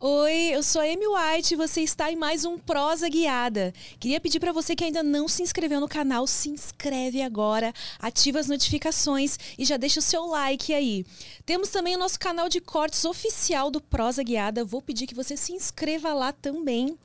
Oi, eu sou a Amy White e você está em mais um Prosa Guiada. Queria pedir para você que ainda não se inscreveu no canal, se inscreve agora, ativa as notificações e já deixa o seu like aí. Temos também o nosso canal de cortes oficial do Prosa Guiada. Vou pedir que você se inscreva lá também.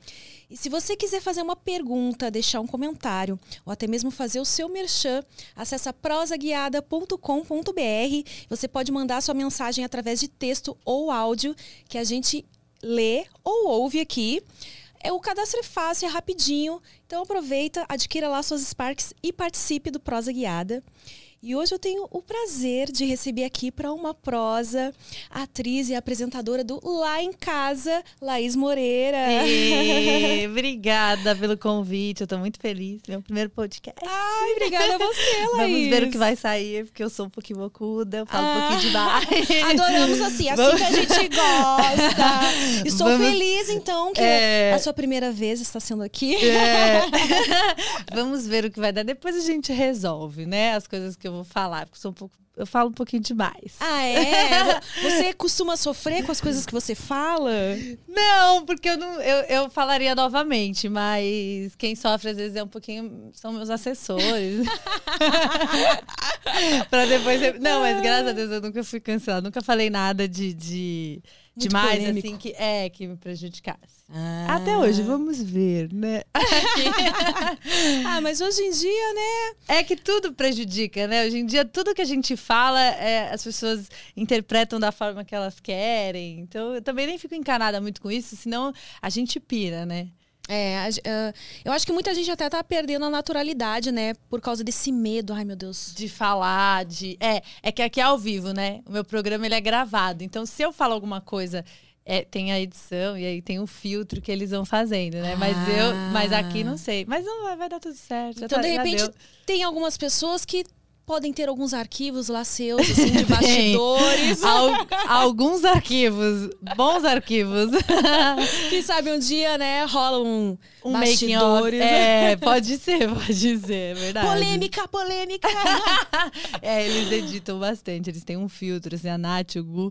E se você quiser fazer uma pergunta, deixar um comentário ou até mesmo fazer o seu merchan, acessa prosaguiada.com.br. Você pode mandar sua mensagem através de texto ou áudio que a gente lê ou ouve aqui. É, o cadastro é fácil, é rapidinho. Então aproveita, adquira lá suas Sparks e participe do Prosa Guiada. E hoje eu tenho o prazer de receber aqui para uma prosa a atriz e apresentadora do Lá em Casa, Laís Moreira. Obrigada pelo convite, eu estou muito feliz. Meu primeiro podcast. Ai, obrigada a você, Laís. Vamos ver o que vai sair, porque eu sou um pouquinho bocuda, eu falo ah, um pouquinho demais. Adoramos assim, assim Vamos... que a gente gosta. Estou Vamos... feliz, então, que é... a sua primeira vez está sendo aqui. É... Vamos ver o que vai dar. Depois a gente resolve, né? As coisas que eu vou falar, porque sou um pouco eu falo um pouquinho demais. Ah, é? Você costuma sofrer com as coisas que você fala? Não, porque eu não eu, eu falaria novamente, mas quem sofre às vezes é um pouquinho são meus assessores. para depois Não, mas graças a Deus eu nunca fui cancelada, nunca falei nada de, de demais polêmico. assim que é que me prejudicasse. Ah. Até hoje, vamos ver, né? ah, mas hoje em dia, né? É que tudo prejudica, né? Hoje em dia, tudo que a gente fala, é, as pessoas interpretam da forma que elas querem. Então, eu também nem fico encanada muito com isso, senão a gente pira, né? É, eu acho que muita gente até tá perdendo a naturalidade, né? Por causa desse medo, ai meu Deus. De falar, de. É, é que aqui é ao vivo, né? O meu programa ele é gravado. Então, se eu falo alguma coisa é, tem a edição e aí tem o filtro que eles vão fazendo, né? Mas eu, mas aqui não sei. Mas não vai, vai dar tudo certo. Então, tá, de repente, tem algumas pessoas que podem ter alguns arquivos lá seus, assim, de bastidores. alguns arquivos, bons arquivos. Quem sabe um dia, né, rola um, um bastidores. É, pode ser, pode ser, é verdade. Polêmica, polêmica. é, eles editam bastante, eles têm um filtro, assim, a Nath, o Gu,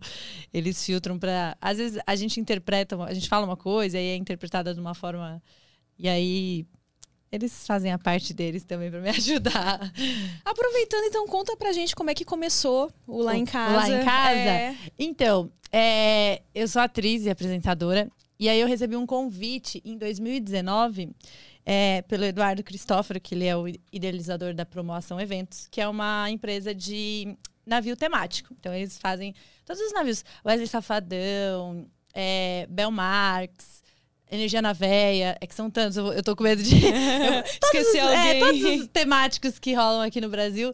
eles filtram pra... Às vezes a gente interpreta, a gente fala uma coisa e é interpretada de uma forma... E aí eles fazem a parte deles também para me ajudar. Aproveitando, então, conta pra gente como é que começou o Lá em Casa. Lá em Casa? É... Então, é, eu sou atriz e apresentadora. E aí eu recebi um convite em 2019 é, pelo Eduardo Cristóforo, que ele é o idealizador da Promoção Eventos, que é uma empresa de navio temático. Então eles fazem todos os navios. Wesley Safadão, é, Belmarx, Energia na veia, é que são tantos, eu, eu tô com medo de. Esquecer alguém. É, todos os temáticos que rolam aqui no Brasil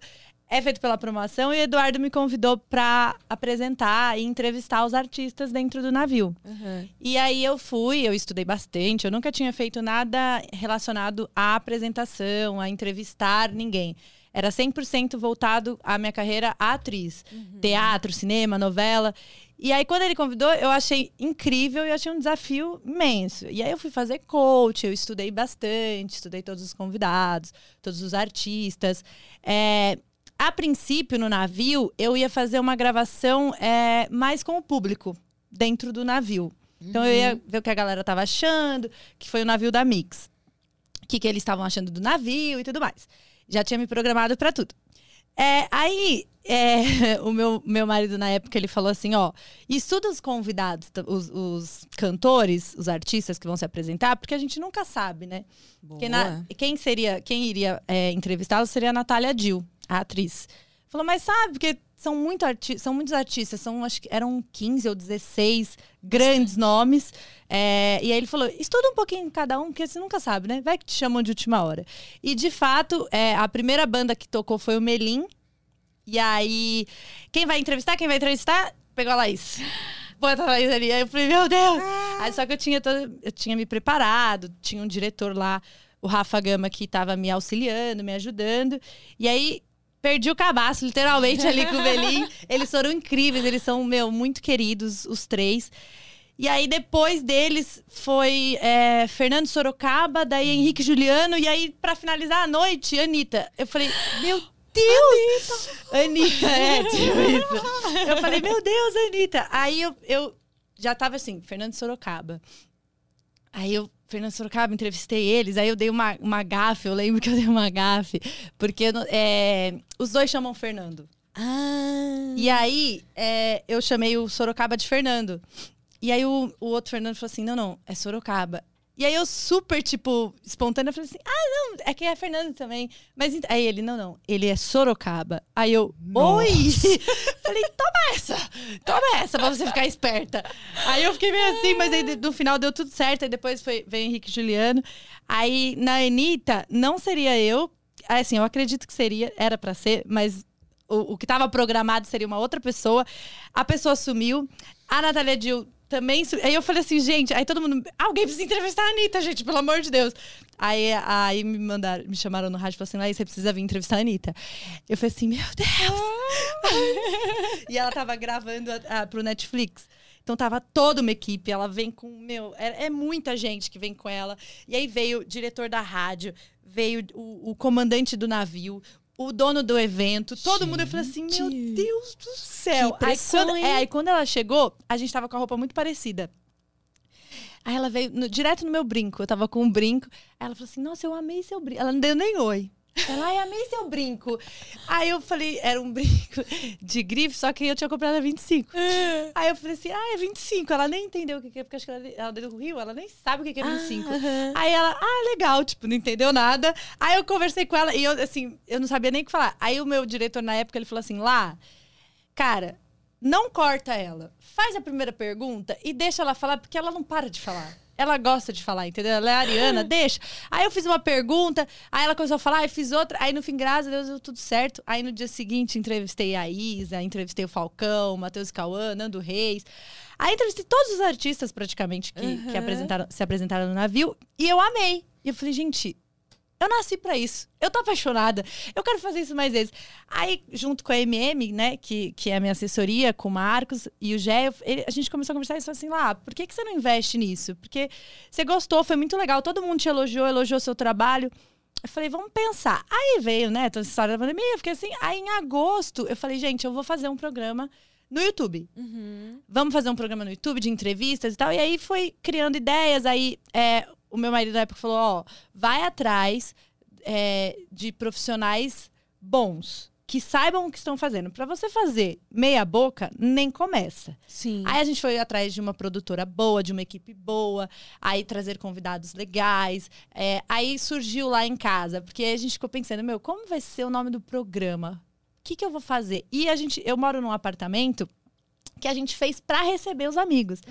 é feito pela promoção e o Eduardo me convidou para apresentar e entrevistar os artistas dentro do navio. Uhum. E aí eu fui, eu estudei bastante, eu nunca tinha feito nada relacionado à apresentação, a entrevistar ninguém. Era 100% voltado à minha carreira atriz. Uhum. Teatro, cinema, novela. E aí, quando ele convidou, eu achei incrível e achei um desafio imenso. E aí, eu fui fazer coach, eu estudei bastante, estudei todos os convidados, todos os artistas. É, a princípio, no navio, eu ia fazer uma gravação é, mais com o público, dentro do navio. Então, eu ia uhum. ver o que a galera tava achando, que foi o navio da Mix. O que, que eles estavam achando do navio e tudo mais. Já tinha me programado para tudo. É, aí, é, o meu, meu marido, na época, ele falou assim: ó, estuda os convidados, os, os, cantores, os artistas que vão se apresentar, porque a gente nunca sabe, né? Na, quem seria, quem iria é, entrevistá-los seria a Natália Dill, a atriz. Falou, mas sabe, porque são, muito arti são muitos artistas, são, acho que eram 15 ou 16 grandes nomes. É, e aí ele falou: estuda um pouquinho cada um, porque você nunca sabe, né? Vai que te chamam de última hora. E de fato, é, a primeira banda que tocou foi o Melim. E aí, quem vai entrevistar? Quem vai entrevistar? Pegou a Laís. põe a Thaís ali. Aí eu falei, meu Deus! Aí só que eu tinha, todo, eu tinha me preparado, tinha um diretor lá, o Rafa Gama, que tava me auxiliando, me ajudando. E aí, perdi o cabaço, literalmente, ali com o Belim. Eles foram incríveis, eles são, meu, muito queridos, os três. E aí, depois deles, foi é, Fernando Sorocaba, daí Henrique Juliano, e aí, para finalizar a noite, Anitta. Eu falei, meu Deus! Anitta, é, tipo isso. Eu falei, meu Deus, Anitta. Aí eu, eu já tava assim, Fernando Sorocaba. Aí eu, Fernando Sorocaba, entrevistei eles, aí eu dei uma, uma gafe, eu lembro que eu dei uma gafe, porque é, os dois chamam Fernando. Ah. E aí é, eu chamei o Sorocaba de Fernando. E aí o, o outro Fernando falou assim: não, não, é Sorocaba. E aí eu super, tipo, espontânea, falei assim: ah, não, é que é Fernando também. Mas ent- aí ele, não, não, ele é Sorocaba. Aí eu, oi! falei, toma essa! Toma essa pra você ficar esperta. Aí eu fiquei meio assim, mas aí no final deu tudo certo. Aí depois foi, veio Henrique e Juliano. Aí na Anitta, não seria eu. Assim, eu acredito que seria, era pra ser, mas o, o que tava programado seria uma outra pessoa. A pessoa sumiu. A Natália Dill também. Aí eu falei assim, gente, aí todo mundo. Alguém precisa entrevistar a Anitta, gente, pelo amor de Deus. Aí, aí me mandaram, me chamaram no rádio e falaram assim, Laís, você precisa vir entrevistar a Anitta. Eu falei assim, meu Deus! e ela tava gravando a, a, pro Netflix. Então tava toda uma equipe, ela vem com, meu, é, é muita gente que vem com ela. E aí veio o diretor da rádio, veio o, o comandante do navio, o dono do evento, todo mundo. Eu falei assim, meu Gente. Deus do céu. Que pressão, aí, quando, hein? é, aí quando ela chegou, a gente tava com a roupa muito parecida. Aí ela veio no- direto no meu brinco. Eu tava com um brinco. Aí ela falou assim: Nossa, eu amei seu brinco. Ela não deu nem oi. Ela, ai, amei seu brinco. Aí eu falei, era um brinco de grife, só que eu tinha comprado a 25. Aí eu falei assim, ah, é 25. Ela nem entendeu o que é, porque acho que ela, ela é do Rio, ela nem sabe o que é 25. aham. Aí ela, ah, legal, tipo, não entendeu nada. Aí eu conversei com ela e eu, assim, eu não sabia nem o que falar. Aí o meu diretor na época, ele falou assim, lá, cara, não corta ela. Faz a primeira pergunta e deixa ela falar, porque ela não para de falar. Ela gosta de falar, entendeu? Ela é ariana, deixa. Aí eu fiz uma pergunta, aí ela começou a falar, aí fiz outra. Aí no fim, graças a Deus, deu tudo certo. Aí no dia seguinte, entrevistei a Isa, entrevistei o Falcão, o Matheus Cauã, Nando Reis. Aí entrevistei todos os artistas, praticamente, que, que apresentaram, se apresentaram no navio. E eu amei. E eu falei, gente, eu nasci pra isso. Eu tô apaixonada. Eu quero fazer isso mais vezes. Aí, junto com a MM, né, que, que é a minha assessoria, com o Marcos e o Gé, ele- a gente começou a conversar e falou assim: lá, por que, que você não investe nisso? Porque você gostou, foi muito legal, todo mundo te elogiou, elogiou seu trabalho. Eu falei, vamos pensar. Aí veio, né, toda essa história da pandemia, eu fiquei assim. Aí em agosto, eu falei, gente, eu vou fazer um programa no YouTube vamos fazer um programa no YouTube de entrevistas e tal. E aí foi criando ideias. Aí é, o meu marido na época falou: ó, vai atrás é, de profissionais bons. Que saibam o que estão fazendo. Pra você fazer meia boca, nem começa. Sim. Aí a gente foi atrás de uma produtora boa, de uma equipe boa, aí trazer convidados legais. É, aí surgiu lá em casa, porque a gente ficou pensando, meu, como vai ser o nome do programa? O que, que eu vou fazer? E a gente, eu moro num apartamento que a gente fez para receber os amigos.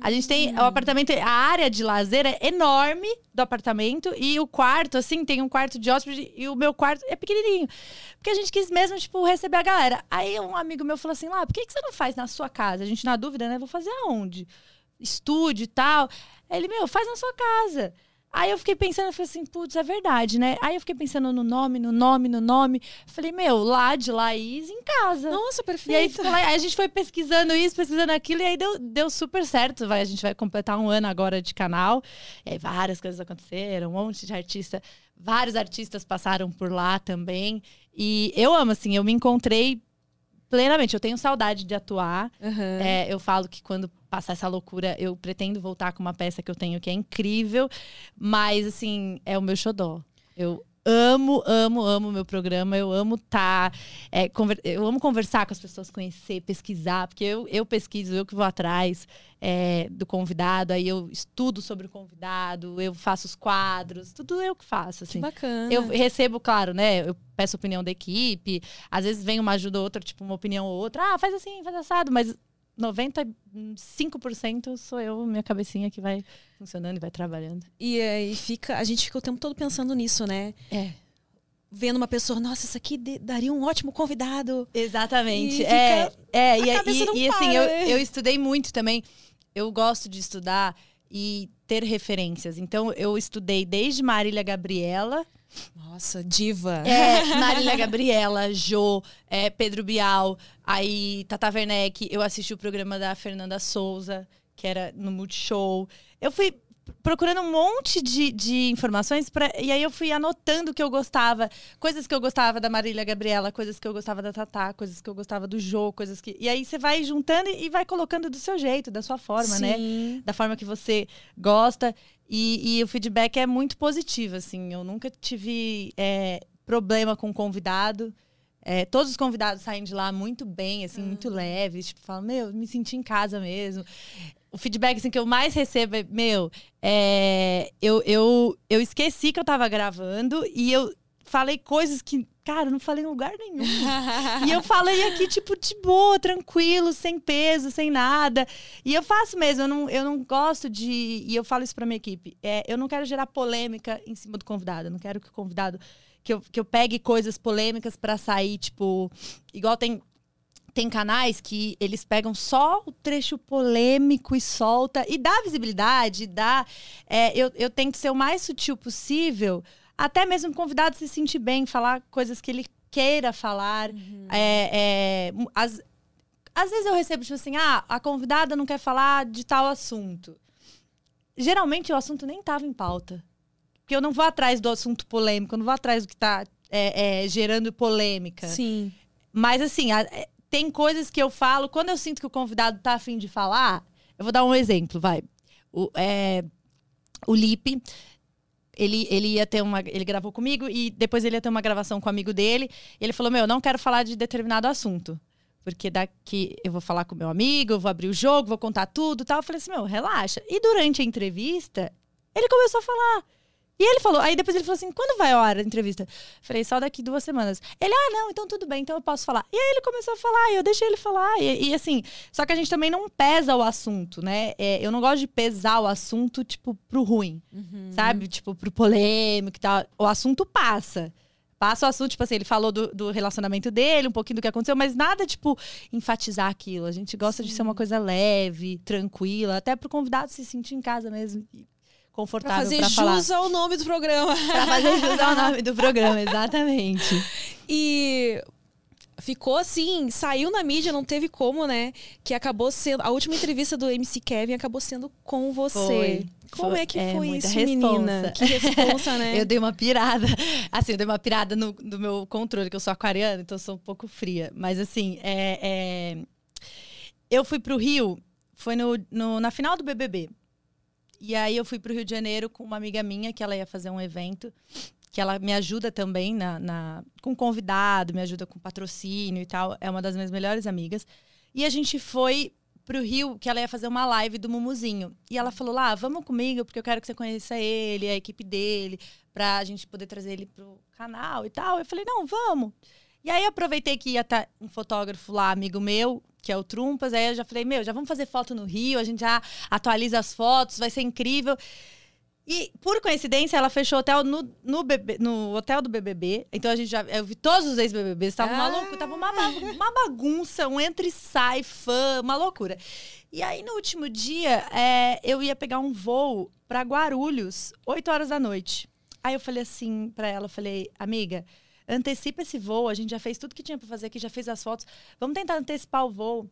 A gente tem o apartamento, a área de lazer é enorme do apartamento e o quarto, assim, tem um quarto de hóspede e o meu quarto é pequenininho. Porque a gente quis mesmo, tipo, receber a galera. Aí um amigo meu falou assim: lá, por que, que você não faz na sua casa? A gente na dúvida, né? Vou fazer aonde? Estúdio e tal. Aí ele, meu, faz na sua casa. Aí eu fiquei pensando, eu falei assim, putz, é verdade, né? Aí eu fiquei pensando no nome, no nome, no nome. Falei, meu, lá de Laís em casa. Nossa, E aí, perfeito. ficou lá, aí a gente foi pesquisando isso, pesquisando aquilo, e aí deu, deu super certo. Vai, a gente vai completar um ano agora de canal. E aí várias coisas aconteceram, um monte de artista. Vários artistas passaram por lá também. E eu amo, assim, eu me encontrei plenamente. Eu tenho saudade de atuar. Aham. É, eu falo que quando passar essa loucura, eu pretendo voltar com uma peça que eu tenho que é incrível. Mas, assim, é o meu xodó. Eu amo, amo, amo o meu programa. Eu amo estar. eu amo conversar com as pessoas, conhecer, pesquisar. Porque eu, eu pesquiso, eu que vou atrás é, do convidado. Aí eu estudo sobre o convidado, eu faço os quadros. Tudo eu que faço, Que assim. bacana. Eu recebo, claro, né? Eu peço opinião da equipe. Às vezes vem uma ajuda ou outra, tipo, uma opinião ou outra. Ah, faz assim, faz assado. Mas 95% sou eu, minha cabecinha, que vai funcionando e vai trabalhando. E aí fica, a gente fica o tempo todo pensando nisso, né? É. vendo uma pessoa, nossa, isso aqui daria um ótimo convidado. Exatamente. E é, é, e, e, e assim, eu, né? eu estudei muito também. Eu gosto de estudar e ter referências. Então, eu estudei desde Marília Gabriela. Nossa, diva. É, Marília Gabriela, Jo, é, Pedro Bial, aí Tata Werneck. Eu assisti o programa da Fernanda Souza, que era no Multishow. Eu fui procurando um monte de, de informações pra, e aí eu fui anotando o que eu gostava, coisas que eu gostava da Marília Gabriela, coisas que eu gostava da Tatá, coisas que eu gostava do Jô, coisas que e aí você vai juntando e vai colocando do seu jeito, da sua forma, né? Sim. né? Da forma que você gosta e, e, o feedback é muito positivo, assim. Eu nunca tive é, problema com convidado. É, todos os convidados saem de lá muito bem, assim, muito uhum. leves. Tipo, falam, meu, me senti em casa mesmo o feedback assim, que eu mais recebo é, meu, é, eu, eu, eu esqueci que eu tava gravando e eu falei coisas que, cara, eu não falei em lugar nenhum. e eu falei aqui, tipo, de boa, tranquilo, sem peso, sem nada. E eu faço mesmo, eu não, eu não gosto de. E eu falo isso pra minha equipe. É, eu não quero gerar polêmica em cima do convidado. Eu não quero que o convidado. Que eu, que eu pegue coisas polêmicas para sair, tipo. Igual tem tem canais que eles pegam só o trecho polêmico e solta e dá visibilidade, dá. É, eu, eu tento ser o mais sutil possível, até mesmo o convidado se sentir bem, falar coisas que ele queira falar. Uhum. É, é, as, às vezes eu recebo, tipo assim, ah, a convidada não quer falar de tal assunto. Geralmente o assunto nem estava em pauta. Porque eu não vou atrás do assunto polêmico, eu não vou atrás do que está é, é, gerando polêmica. Sim. Mas assim, a, é, tem coisas que eu falo, quando eu sinto que o convidado tá afim de falar, eu vou dar um exemplo, vai. O, é, o Lipe, ele, ele ia ter uma. Ele gravou comigo e depois ele ia ter uma gravação com um amigo dele. ele falou: Meu, não quero falar de determinado assunto. Porque daqui eu vou falar com meu amigo, eu vou abrir o jogo, vou contar tudo tal. Eu falei assim: Meu, relaxa. E durante a entrevista, ele começou a falar. E ele falou, aí depois ele falou assim: quando vai ao ar a entrevista? Falei, só daqui duas semanas. Ele, ah, não, então tudo bem, então eu posso falar. E aí ele começou a falar, e eu deixei ele falar. E, e assim, só que a gente também não pesa o assunto, né? É, eu não gosto de pesar o assunto, tipo, pro ruim, uhum. sabe? Tipo, pro polêmico e tal. O assunto passa. Passa o assunto, tipo assim, ele falou do, do, relacionamento dele, um pouquinho do que aconteceu, mas nada, tipo, enfatizar aquilo. A gente gosta Sim. de ser uma coisa leve, tranquila, até pro convidado se sentir em casa mesmo confortável para fazer pra jus ao nome do programa. Para fazer jus ao nome do programa, exatamente. E ficou assim, saiu na mídia, não teve como, né? Que acabou sendo. A última entrevista do MC Kevin acabou sendo com você. Foi. Como foi, é que foi isso, responsa. menina? Que responsa, né? eu dei uma pirada. Assim, eu dei uma pirada no, no meu controle, que eu sou aquariana, então eu sou um pouco fria. Mas assim, é, é... eu fui pro Rio, foi no, no, na final do BBB. E aí eu fui para o Rio de Janeiro com uma amiga minha que ela ia fazer um evento, que ela me ajuda também na, na com convidado, me ajuda com patrocínio e tal. É uma das minhas melhores amigas. E a gente foi pro Rio, que ela ia fazer uma live do Mumuzinho. E ela falou lá, vamos comigo, porque eu quero que você conheça ele, a equipe dele, pra gente poder trazer ele pro canal e tal. Eu falei, não, vamos. E aí aproveitei que ia estar tá um fotógrafo lá, amigo meu, que é o Trumpas. Aí eu já falei, meu, já vamos fazer foto no Rio, a gente já atualiza as fotos, vai ser incrível. E, por coincidência, ela fechou hotel no, no, bebê, no hotel do BBB. Então, a gente já... Eu vi todos os ex-BBBs. Tava ah. maluco. Tava uma, uma bagunça, um entra e sai, fã, uma loucura. E aí, no último dia, é, eu ia pegar um voo para Guarulhos, 8 horas da noite. Aí eu falei assim para ela, falei, amiga, antecipa esse voo. A gente já fez tudo que tinha para fazer aqui, já fez as fotos. Vamos tentar antecipar o voo.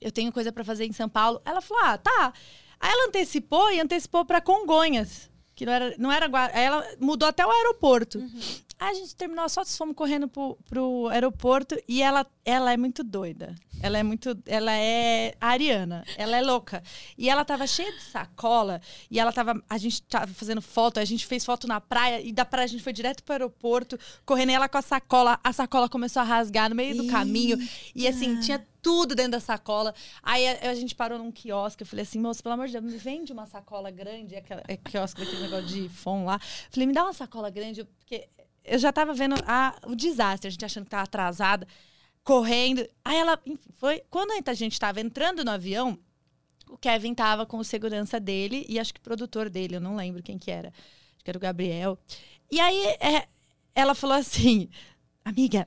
Eu tenho coisa para fazer em São Paulo. Ela falou: ah, tá. Aí ela antecipou e antecipou para Congonhas, que não era, não era ela mudou até o aeroporto. Uhum. A gente terminou as fotos, fomos correndo pro, pro aeroporto e ela, ela é muito doida. Ela é muito. Ela é ariana. Ela é louca. E ela tava cheia de sacola. E ela tava. A gente tava fazendo foto, a gente fez foto na praia. E da praia a gente foi direto pro aeroporto, correndo ela com a sacola. A sacola começou a rasgar no meio do caminho. E assim, tinha tudo dentro da sacola. Aí a, a, gente parou num quiosque. Eu falei assim, moço, pelo amor de Deus, me vende uma sacola grande. Aquela, é quiosque daquele negócio de fone lá. Falei, me dá uma sacola grande, porque eu já tava vendo a, o desastre, a gente achando que tava atrasada, correndo. Aí ela, enfim, foi. Quando a gente tava entrando no avião, o Kevin tava com o segurança dele e acho que o produtor dele, eu não lembro quem que era. Acho que era o Gabriel. E aí é, ela falou assim: Amiga,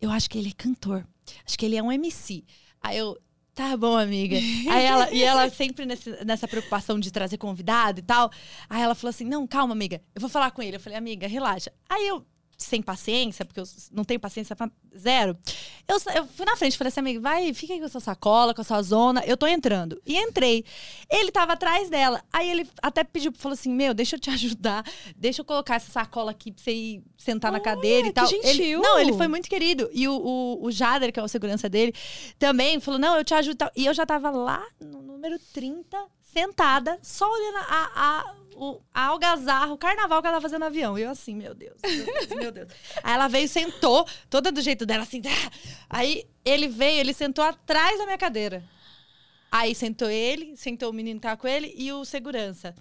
eu acho que ele é cantor. Acho que ele é um MC. Aí eu, tá bom, amiga. Aí ela, e ela sempre nesse, nessa preocupação de trazer convidado e tal. Aí ela falou assim: não, calma, amiga, eu vou falar com ele. Eu falei, amiga, relaxa. Aí eu sem paciência, porque eu não tenho paciência pra zero. Eu, eu fui na frente, falei assim, amigo, vai, fica aí com a sua sacola, com a sua zona, eu tô entrando. E entrei. Ele tava atrás dela. Aí ele até pediu, falou assim, meu, deixa eu te ajudar, deixa eu colocar essa sacola aqui pra você ir sentar Olha, na cadeira e tal. Gentil. Ele, não, ele foi muito querido. E o, o, o Jader, que é o segurança dele, também falou, não, eu te ajudo. E eu já tava lá no número 30, sentada, só olhando a, a, o, a algazarra, o carnaval que ela fazendo no avião. E eu assim, meu Deus, meu Deus, meu Deus. Aí ela veio, sentou, toda do jeito dela, assim. Ah. Aí ele veio, ele sentou atrás da minha cadeira. Aí sentou ele, sentou o menino que tava com ele e o segurança.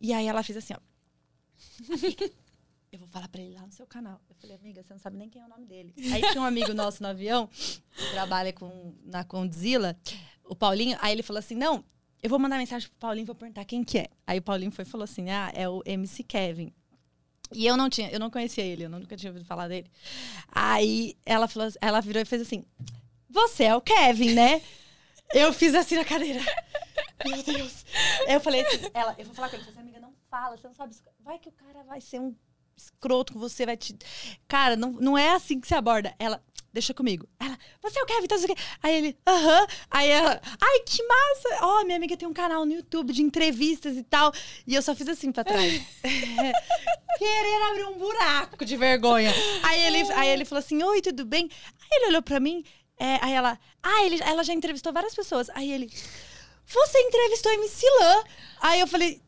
E aí ela fez assim, ó. eu vou falar pra ele lá no seu canal. Eu falei, amiga, você não sabe nem quem é o nome dele. Aí tinha um amigo nosso no avião, que trabalha com, na Condzilla, o Paulinho. Aí ele falou assim: não, eu vou mandar mensagem pro Paulinho, vou perguntar quem que é. Aí o Paulinho foi falou assim: ah, é o MC Kevin. E eu não tinha, eu não conhecia ele, eu nunca tinha ouvido falar dele. Aí ela falou, ela virou e fez assim: Você é o Kevin, né? eu fiz assim na cadeira. Meu Deus. Eu falei assim, ela, eu vou falar com ele, assim, amiga, não fala, você não sabe. Vai que o cara vai ser um escroto com você, vai te. Cara, não, não é assim que se aborda. Ela, deixa comigo. Ela, você é o Kevin, tá Aí ele, aham. Uh -huh. Aí ela, ai, que massa! Ó, oh, minha amiga tem um canal no YouTube de entrevistas e tal. E eu só fiz assim pra trás. Querendo abrir um buraco de vergonha. Aí ele, aí ele falou assim: Oi, tudo bem? Aí ele olhou pra mim, é, aí ela, ah, ele, ela já entrevistou várias pessoas. Aí ele, você entrevistou MC Lan? Aí eu falei,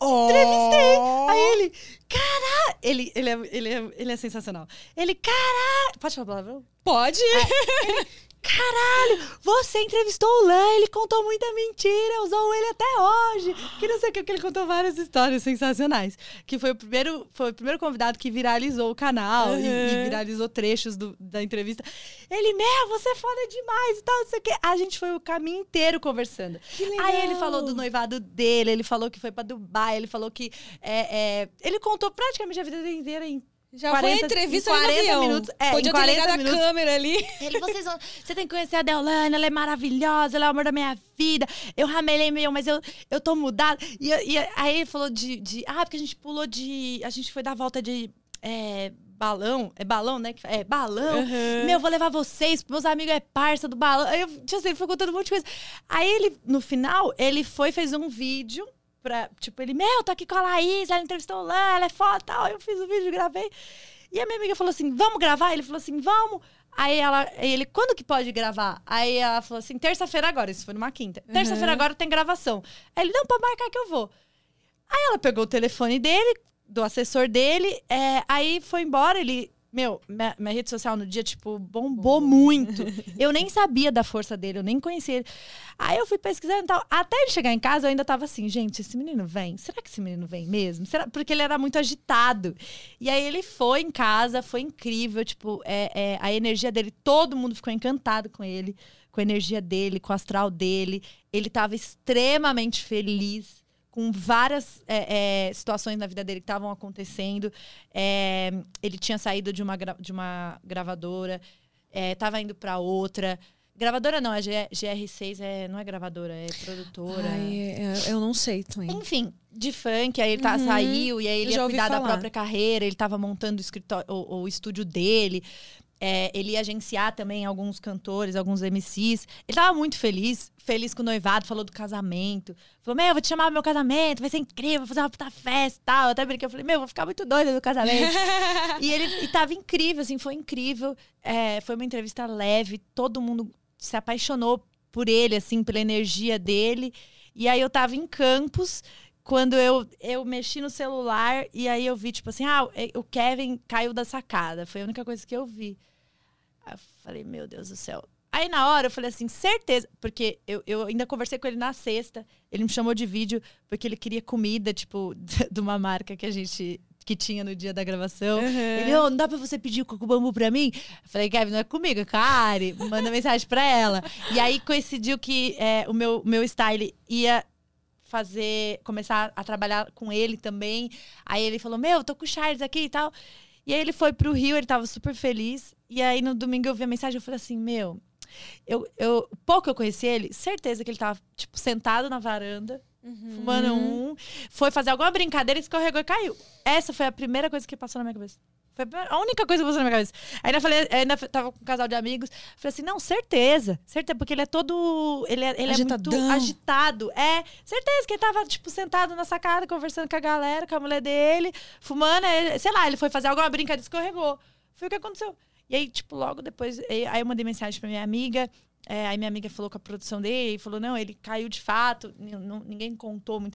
Oh. Entrevistei. Aí ele, cara, ele, ele, é, ele, é, ele é sensacional. Ele, cara, pode falar palavrão? Pode. É, Caralho, você entrevistou o Lan, ele contou muita mentira, usou ele até hoje. Que não sei o que, que ele contou várias histórias sensacionais. Que foi o primeiro, foi o primeiro convidado que viralizou o canal uhum. e, e, viralizou trechos do, da entrevista. Ele, meu, você é foda demais e tal, não sei o que. A gente foi o caminho inteiro conversando. Aí ele falou do noivado dele, ele falou que foi pra Dubai, ele falou que. É, é, ele contou praticamente a vida inteira em já 40, foi entrevista 40 no minutos. É, Podia em 40 ter minutos, a câmera ali. Ele, vocês vão, você tem que conhecer a Deolane, ela é maravilhosa, ela é o amor da minha vida. Eu ramelei meu, mas eu, eu tô mudada. E, e aí ele falou de, de. Ah, porque a gente pulou de. A gente foi dar volta de. É, balão, é balão, né? É, balão. Uhum. Meu, vou levar vocês, meus amigos é parça do balão. Aí eu, tipo assim, ele foi contando um monte de coisa. Aí ele, no final, ele foi, fez um vídeo pra, tipo, ele, meu, tô aqui com a Laís, ela entrevistou lá, ela é foda tal. Eu fiz o vídeo, gravei. E a minha amiga falou assim: vamos gravar? Ele falou assim: vamos. Aí ela, ele, quando que pode gravar? Aí ela falou assim: terça-feira agora, isso foi numa quinta. Terça-feira uhum. agora tem gravação. Aí ele, não, pode marcar que eu vou. Aí ela pegou o telefone dele, do assessor dele, é, aí foi embora, ele meu, minha, minha, rede social no dia, tipo, bombou muito. Eu nem sabia da força dele, eu nem conhecia ele. Aí eu fui pesquisando e tal. Até ele chegar em casa, eu ainda tava assim, gente, esse menino vem? Será que esse menino vem mesmo? Será? Porque ele era muito agitado. E aí ele foi em casa, foi incrível. Tipo, é, é, a energia dele, todo mundo ficou encantado com ele, com a energia dele, com o astral dele. Ele tava extremamente feliz com várias é, é, situações na vida dele que estavam acontecendo. É, ele tinha saído de uma, de uma gravadora, estava é, indo para outra. Gravadora não, a GR6 é, não é gravadora, é produtora. Ai, é, eu não sei também. Enfim, de funk, aí ele tá, uhum. saiu, e aí ele ia cuidar da própria carreira, ele estava montando o, escritório, o, o estúdio dele. É, ele ia agenciar também alguns cantores, alguns MCs. Ele tava muito feliz, feliz com o noivado, falou do casamento. Falou, meu, eu vou te chamar pro meu casamento, vai ser incrível, vou fazer uma puta festa e tal. Eu até brinquei, eu falei, meu, vou ficar muito doida no casamento. e ele e tava incrível, assim, foi incrível. É, foi uma entrevista leve, todo mundo se apaixonou por ele, assim, pela energia dele. E aí eu tava em Campos, quando eu, eu mexi no celular e aí eu vi, tipo assim, ah, o Kevin caiu da sacada. Foi a única coisa que eu vi. Aí eu falei, meu Deus do céu. Aí na hora eu falei assim, certeza, porque eu, eu ainda conversei com ele na sexta, ele me chamou de vídeo porque ele queria comida, tipo, de uma marca que a gente que tinha no dia da gravação. Uhum. Ele, oh, não dá pra você pedir o bambu pra mim? Eu falei, Kevin, não é comigo, é com a Ari. Manda mensagem pra ela. E aí coincidiu que é, o meu, meu style ia fazer, começar a trabalhar com ele também. Aí ele falou: Meu, tô com o Charles aqui e tal. E aí ele foi pro Rio, ele tava super feliz. E aí no domingo eu vi a mensagem, eu falei assim, meu, eu, eu pouco eu conheci ele, certeza que ele tava, tipo, sentado na varanda, uhum. fumando um, foi fazer alguma brincadeira, escorregou e caiu. Essa foi a primeira coisa que passou na minha cabeça. Foi a única coisa que passou na minha cabeça. Ainda falei, ainda tava com um casal de amigos. Falei assim, não, certeza. Certeza, porque ele é todo. Ele é, ele é muito agitado. É, certeza que ele tava, tipo, sentado na sacada, conversando com a galera, com a mulher dele, fumando. Sei lá, ele foi fazer alguma brincadeira, escorregou. Foi o que aconteceu. E aí, tipo, logo depois, aí eu mandei mensagem pra minha amiga. É, aí minha amiga falou com a produção dele e falou: não, ele caiu de fato. Ninguém contou muito.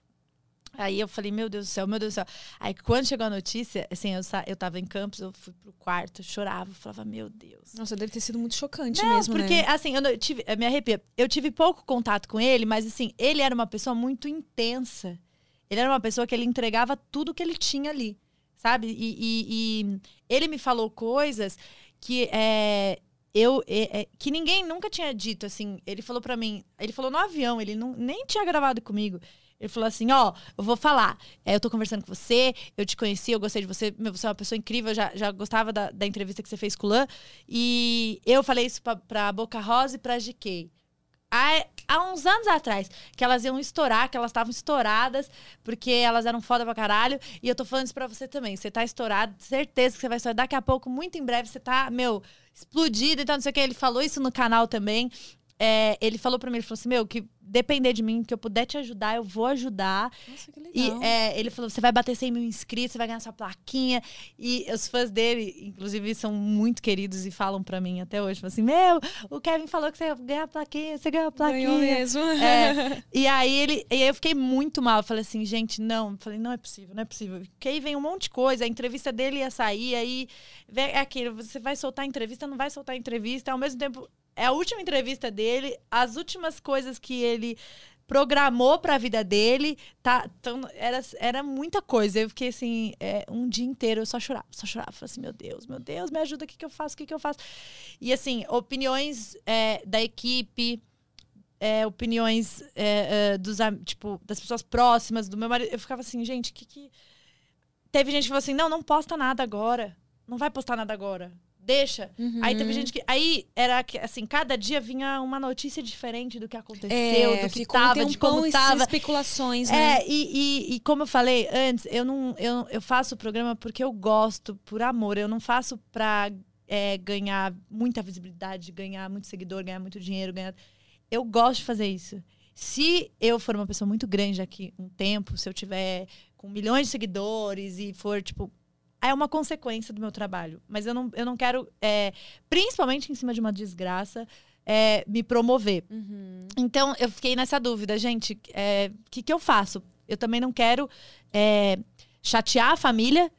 Aí eu falei, meu Deus do céu, meu Deus do céu. Aí quando chegou a notícia, assim, eu, eu tava em campus, eu fui pro quarto, chorava, falava, meu Deus. Nossa, deve ter sido muito chocante Não, mesmo, porque, né? assim, eu, tive, eu me arrepio. Eu tive pouco contato com ele, mas assim, ele era uma pessoa muito intensa. Ele era uma pessoa que ele entregava tudo que ele tinha ali, sabe? E, e, e ele me falou coisas que é, eu é, é, que ninguém nunca tinha dito assim. Ele falou para mim, ele falou no avião, ele não, nem tinha gravado comigo. Ele falou assim: Ó, oh, eu vou falar. É, eu tô conversando com você, eu te conheci, eu gostei de você, meu, você é uma pessoa incrível, já, já gostava da, da entrevista que você fez com o Lan. E eu falei isso pra, pra Boca Rosa e pra GK. Há, há uns anos atrás, que elas iam estourar, que elas estavam estouradas, porque elas eram foda pra caralho. E eu tô falando isso pra você também. Você tá estourado, certeza que você vai estourar. Daqui a pouco, muito em breve, você tá, meu, explodido. Então, não sei o que. Ele falou isso no canal também. É, ele falou pra mim, ele falou assim, meu, que depender de mim, que eu puder te ajudar, eu vou ajudar. Nossa, que legal. E é, ele falou: você vai bater 100 mil inscritos, você vai ganhar sua plaquinha. E os fãs dele, inclusive, são muito queridos e falam para mim até hoje: assim, meu, o Kevin falou que você ganhar a plaquinha, você ganhou a plaquinha. Ganhou mesmo. É, e aí ele. E aí eu fiquei muito mal. Eu falei assim, gente, não. Eu falei, não é possível, não é possível. Porque aí vem um monte de coisa, a entrevista dele ia sair, aí é aquilo, você vai soltar a entrevista, não vai soltar a entrevista, ao mesmo tempo é a última entrevista dele, as últimas coisas que ele programou para a vida dele, tá, tão, era, era muita coisa. Eu fiquei assim, é, um dia inteiro eu só chorava, só chorava. Falei assim, meu Deus, meu Deus, me ajuda, o que, que eu faço, o que, que eu faço? E assim, opiniões é, da equipe, é, opiniões é, é dos, tipo, das pessoas próximas, do meu marido. Eu ficava assim, gente, que que... Teve gente que falou assim, não, não posta nada agora. Não vai postar nada agora deixa. Uhum. Aí teve gente que. Aí era assim, cada dia vinha uma notícia diferente do que aconteceu, é, do que tava, um de como tava. especulações, né? É, e, e, e, como eu falei antes, eu não eu, eu faço o programa porque eu gosto, por amor. Eu não faço pra é, ganhar muita visibilidade, ganhar muito seguidor, ganhar muito dinheiro, ganhar. Eu gosto de fazer isso. Se eu for uma pessoa muito grande daqui um tempo, se eu tiver com milhões de seguidores e for, tipo, é uma consequência do meu trabalho. Mas eu não, eu não quero, é, principalmente em cima de uma desgraça, é, me promover. Uhum. Então, eu fiquei nessa dúvida, gente, o é, que, que eu faço? Eu também não quero é, chatear a família,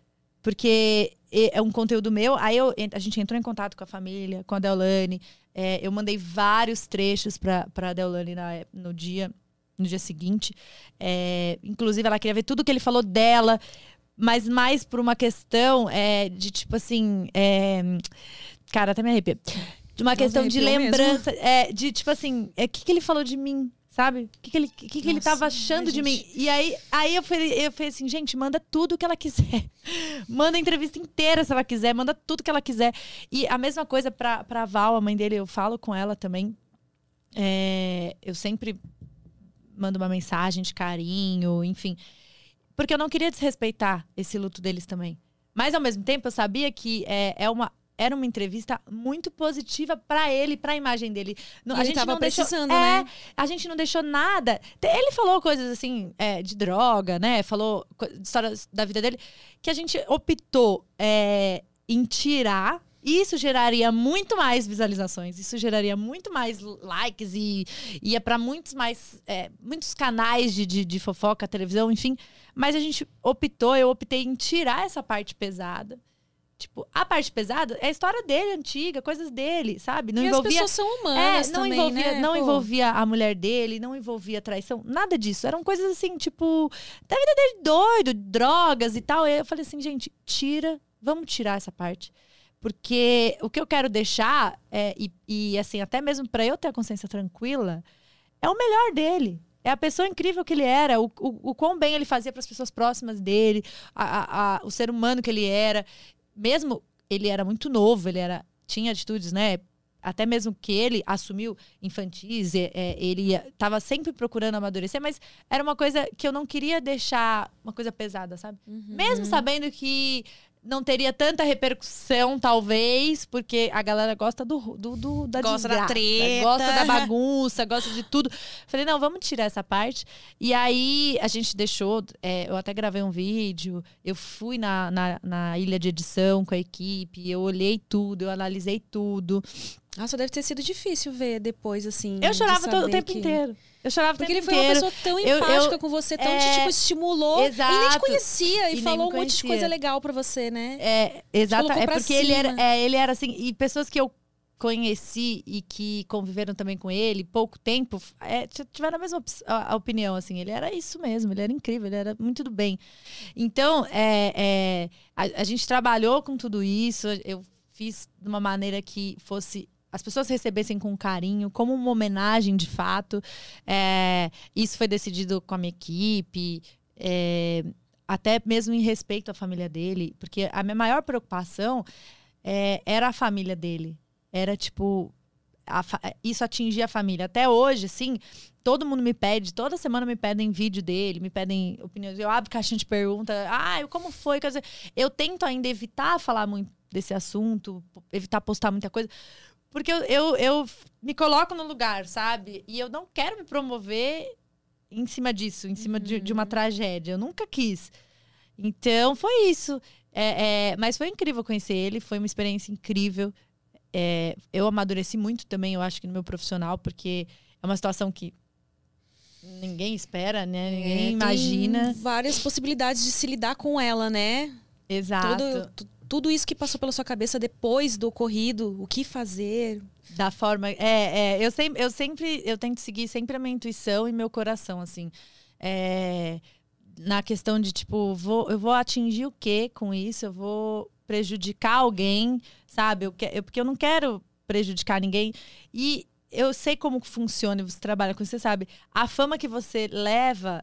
porque é um conteúdo meu. Aí eu, a gente entrou em contato com a família, com a Deolane. É, eu mandei vários trechos para a Deolane na, no dia no dia seguinte. É, inclusive, ela queria ver tudo que ele falou dela mas mais por uma questão é, de tipo assim. É... Cara, até me arrepio. De uma questão de lembrança. É, de tipo assim, o é, que, que ele falou de mim? Sabe? O que, que ele, que, que ele tava achando de mim? E aí, aí eu, falei, eu falei assim, gente, manda tudo que ela quiser. manda a entrevista inteira se ela quiser, manda tudo que ela quiser. E a mesma coisa pra, pra Val, a mãe dele, eu falo com ela também. É, eu sempre mando uma mensagem de carinho, enfim. Porque eu não queria desrespeitar esse luto deles também. Mas ao mesmo tempo eu sabia que é, é uma, era uma entrevista muito positiva para ele, para a imagem dele. E a gente tava não precisando, deixou, né? É, a gente não deixou nada. Ele falou coisas assim é, de droga, né? Falou histórias da vida dele que a gente optou é, em tirar isso geraria muito mais visualizações, isso geraria muito mais likes e ia para muitos mais é, muitos canais de, de, de, fofoca, televisão, enfim. Mas a gente optou, eu optei em tirar essa parte pesada. Tipo, a parte pesada é a história dele, antiga, coisas dele, sabe? Não e envolvia. as pessoas são humanas é, não também, envolvia, né? não Pô. envolvia a mulher dele, não envolvia traição, nada disso. Eram coisas assim, tipo, da vida dele doido, drogas e tal. E eu falei assim, gente, tira, vamos tirar essa parte. Porque o que eu quero deixar, é, e, e assim, até mesmo pra eu ter a consciência tranquila, é o melhor dele. É a pessoa incrível que ele era, o, o, o quão bem ele fazia para as pessoas próximas dele, a, a- a- o ser humano que ele era. Mesmo ele era muito novo, ele era tinha atitudes, né? Até mesmo que ele assumiu infantis, é, é, ele estava sempre procurando amadurecer, mas era uma coisa que eu não queria deixar uma coisa pesada, sabe? Uhum. Mesmo sabendo que não teria tanta repercussão, talvez, porque a galera gosta do, do, do- da Gosta da desgraça, treta. gosta da bagunça, gosta de tudo. Falei, não, vamos tirar essa parte. E aí a gente deixou, é, eu até gravei um vídeo, eu fui na, na, na ilha de edição com a equipe, eu olhei tudo, eu analisei tudo. Nossa, deve ter sido difícil ver depois, assim. Eu chorava todo o tempo que- inteiro. Eu chorava o Porque tempo ele foi uma inteiro. pessoa tão Eu- eu- empática com você, tão te é, tipo, estimulou. Ele nem te exato. conhecia e, E falou me um monte de conhecia. coisa legal pra você, né? É, exato. É porque ele era, é, ele era assim. E pessoas que eu conheci e que conviveram também com ele pouco tempo é, tiveram a mesma op- a- a opinião assim ele era isso mesmo ele era incrível ele era muito do bem então é, é, a, a gente trabalhou com tudo isso eu fiz de uma maneira que fosse as pessoas recebessem com carinho, como uma homenagem de fato. É, isso foi decidido com a minha equipe. é, até mesmo em respeito à família dele, porque a minha maior preocupação é, era a família dele. Era tipo. a fa- isso atingir a família. Até hoje, assim, todo mundo me pede, toda semana me pedem vídeo dele, me pedem opiniões. Eu abro caixinha de pergunta, ah, como foi? Quer dizer, eu tento ainda evitar falar muito desse assunto, evitar postar muita coisa, porque eu, eu, eu me coloco no lugar, sabe? E eu não quero me promover em cima disso, em cima de, de uma tragédia. Eu nunca quis. Então, foi isso. É, é, mas foi incrível conhecer ele, foi uma experiência incrível. É, eu amadureci muito também, eu acho que no meu profissional, porque é uma situação que ninguém espera, né? Ninguém É, tem imagina. várias possibilidades de se lidar com ela, né? Exato. Todo, tudo isso que passou pela sua cabeça depois do ocorrido, o que fazer. Da forma. É, é, eu, sempre, eu sempre. Eu tento seguir sempre a minha intuição e meu coração, assim. É, na questão de, tipo, vou, eu vou atingir o quê com isso? Eu vou prejudicar alguém, sabe? Eu, eu- porque eu não quero prejudicar ninguém. E eu sei como funciona, e você trabalha com isso, você sabe. A fama que você leva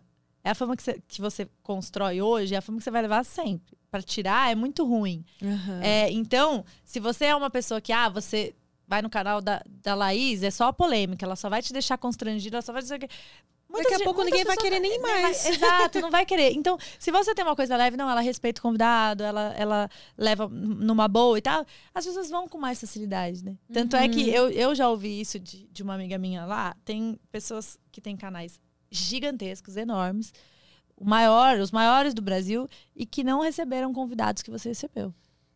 é a fama que você, que você constrói hoje, é a fama que você vai levar sempre. Para tirar é muito ruim. É, então, se você é uma pessoa que, ah, você vai no canal da, da Laís, é só polêmica, ela só vai te deixar constrangida, ela só vai dizer que. Daqui a pouco ninguém vai querer nem vai- mais. exato, não vai querer. Então, se você tem uma coisa leve, não, ela respeita o convidado, ela, ela leva numa boa e tal, as pessoas vão com mais facilidade, né? Tanto é Uhum. que eu, eu já ouvi isso de, de uma amiga minha lá. Tem pessoas que têm canais gigantescos, enormes, o maior, os maiores do Brasil, e que não receberam convidados que você recebeu.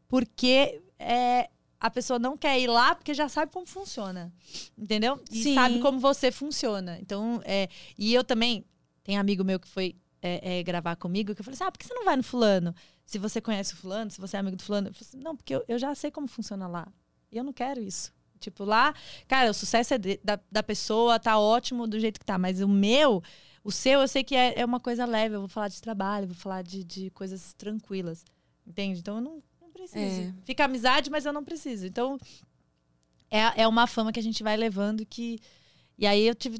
Porque é, a pessoa não quer ir lá porque já sabe como funciona. Entendeu? E Sim. sabe como você funciona. Então, é, e eu também, tem amigo meu que foi é, é, gravar comigo, que eu falei assim: ah, por que você não vai no fulano? Se você conhece o fulano, se você é amigo do fulano. Eu falei assim, não, porque eu, eu já sei como funciona lá. E eu não quero isso. Tipo, lá, cara, o sucesso é de- da, da pessoa, tá ótimo do jeito que tá. Mas o meu, o seu, eu sei que é, é uma coisa leve. Eu vou falar de trabalho, vou falar de, de coisas tranquilas. Entende? Então eu não, não preciso. É. Fica amizade, mas eu não preciso. Então, é, é uma fama que a gente vai levando que. E aí eu tive,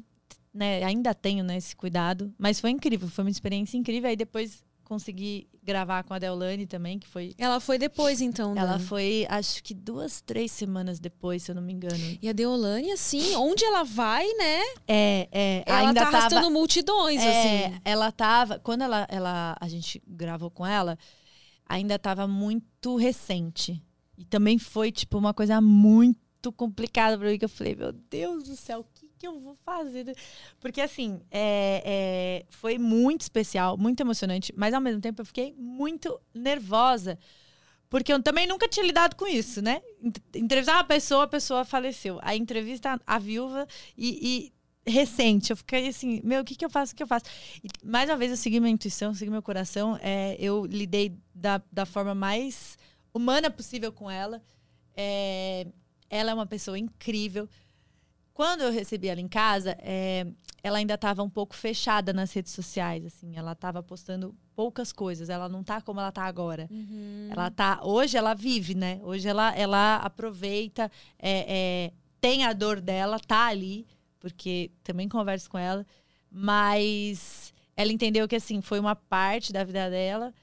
né, ainda tenho, né, esse cuidado. Mas foi incrível, foi uma experiência incrível. Aí depois consegui gravar com a Deolane também, que foi. Ela foi depois, então. Ela Dani. foi, acho que duas, três semanas depois, se eu não me engano. E a Deolane, assim, onde ela vai, né? É, é. Ela ainda tá arrastando tava, multidões, é, assim. Ela tava. Quando ela, ela, a gente gravou com ela, ainda tava muito recente. E também foi, tipo, uma coisa muito complicada pra mim, que eu falei, meu Deus do céu, que, eu vou fazer? Porque, assim, é, é, foi muito especial, muito emocionante, mas ao mesmo tempo eu fiquei muito nervosa. Porque eu também nunca tinha lidado com isso, né? Ent- Entrevistar uma pessoa, a pessoa faleceu. A entrevista a viúva e, e recente. Eu fiquei assim, meu, o que, que eu faço? O que eu faço? E, mais uma vez, eu segui minha intuição, segui meu coração. É, eu lidei da, da forma mais humana possível com ela. É, ela é uma pessoa incrível. Quando eu recebi ela em casa, é, ela ainda estava um pouco fechada nas redes sociais, assim. Ela estava postando poucas coisas. Ela não tá como ela tá agora. Uhum. Ela tá. Hoje ela vive, né? Hoje ela, ela aproveita, é, é, tem a dor dela, tá ali, porque também converso com ela, mas ela entendeu que assim foi uma parte da vida dela.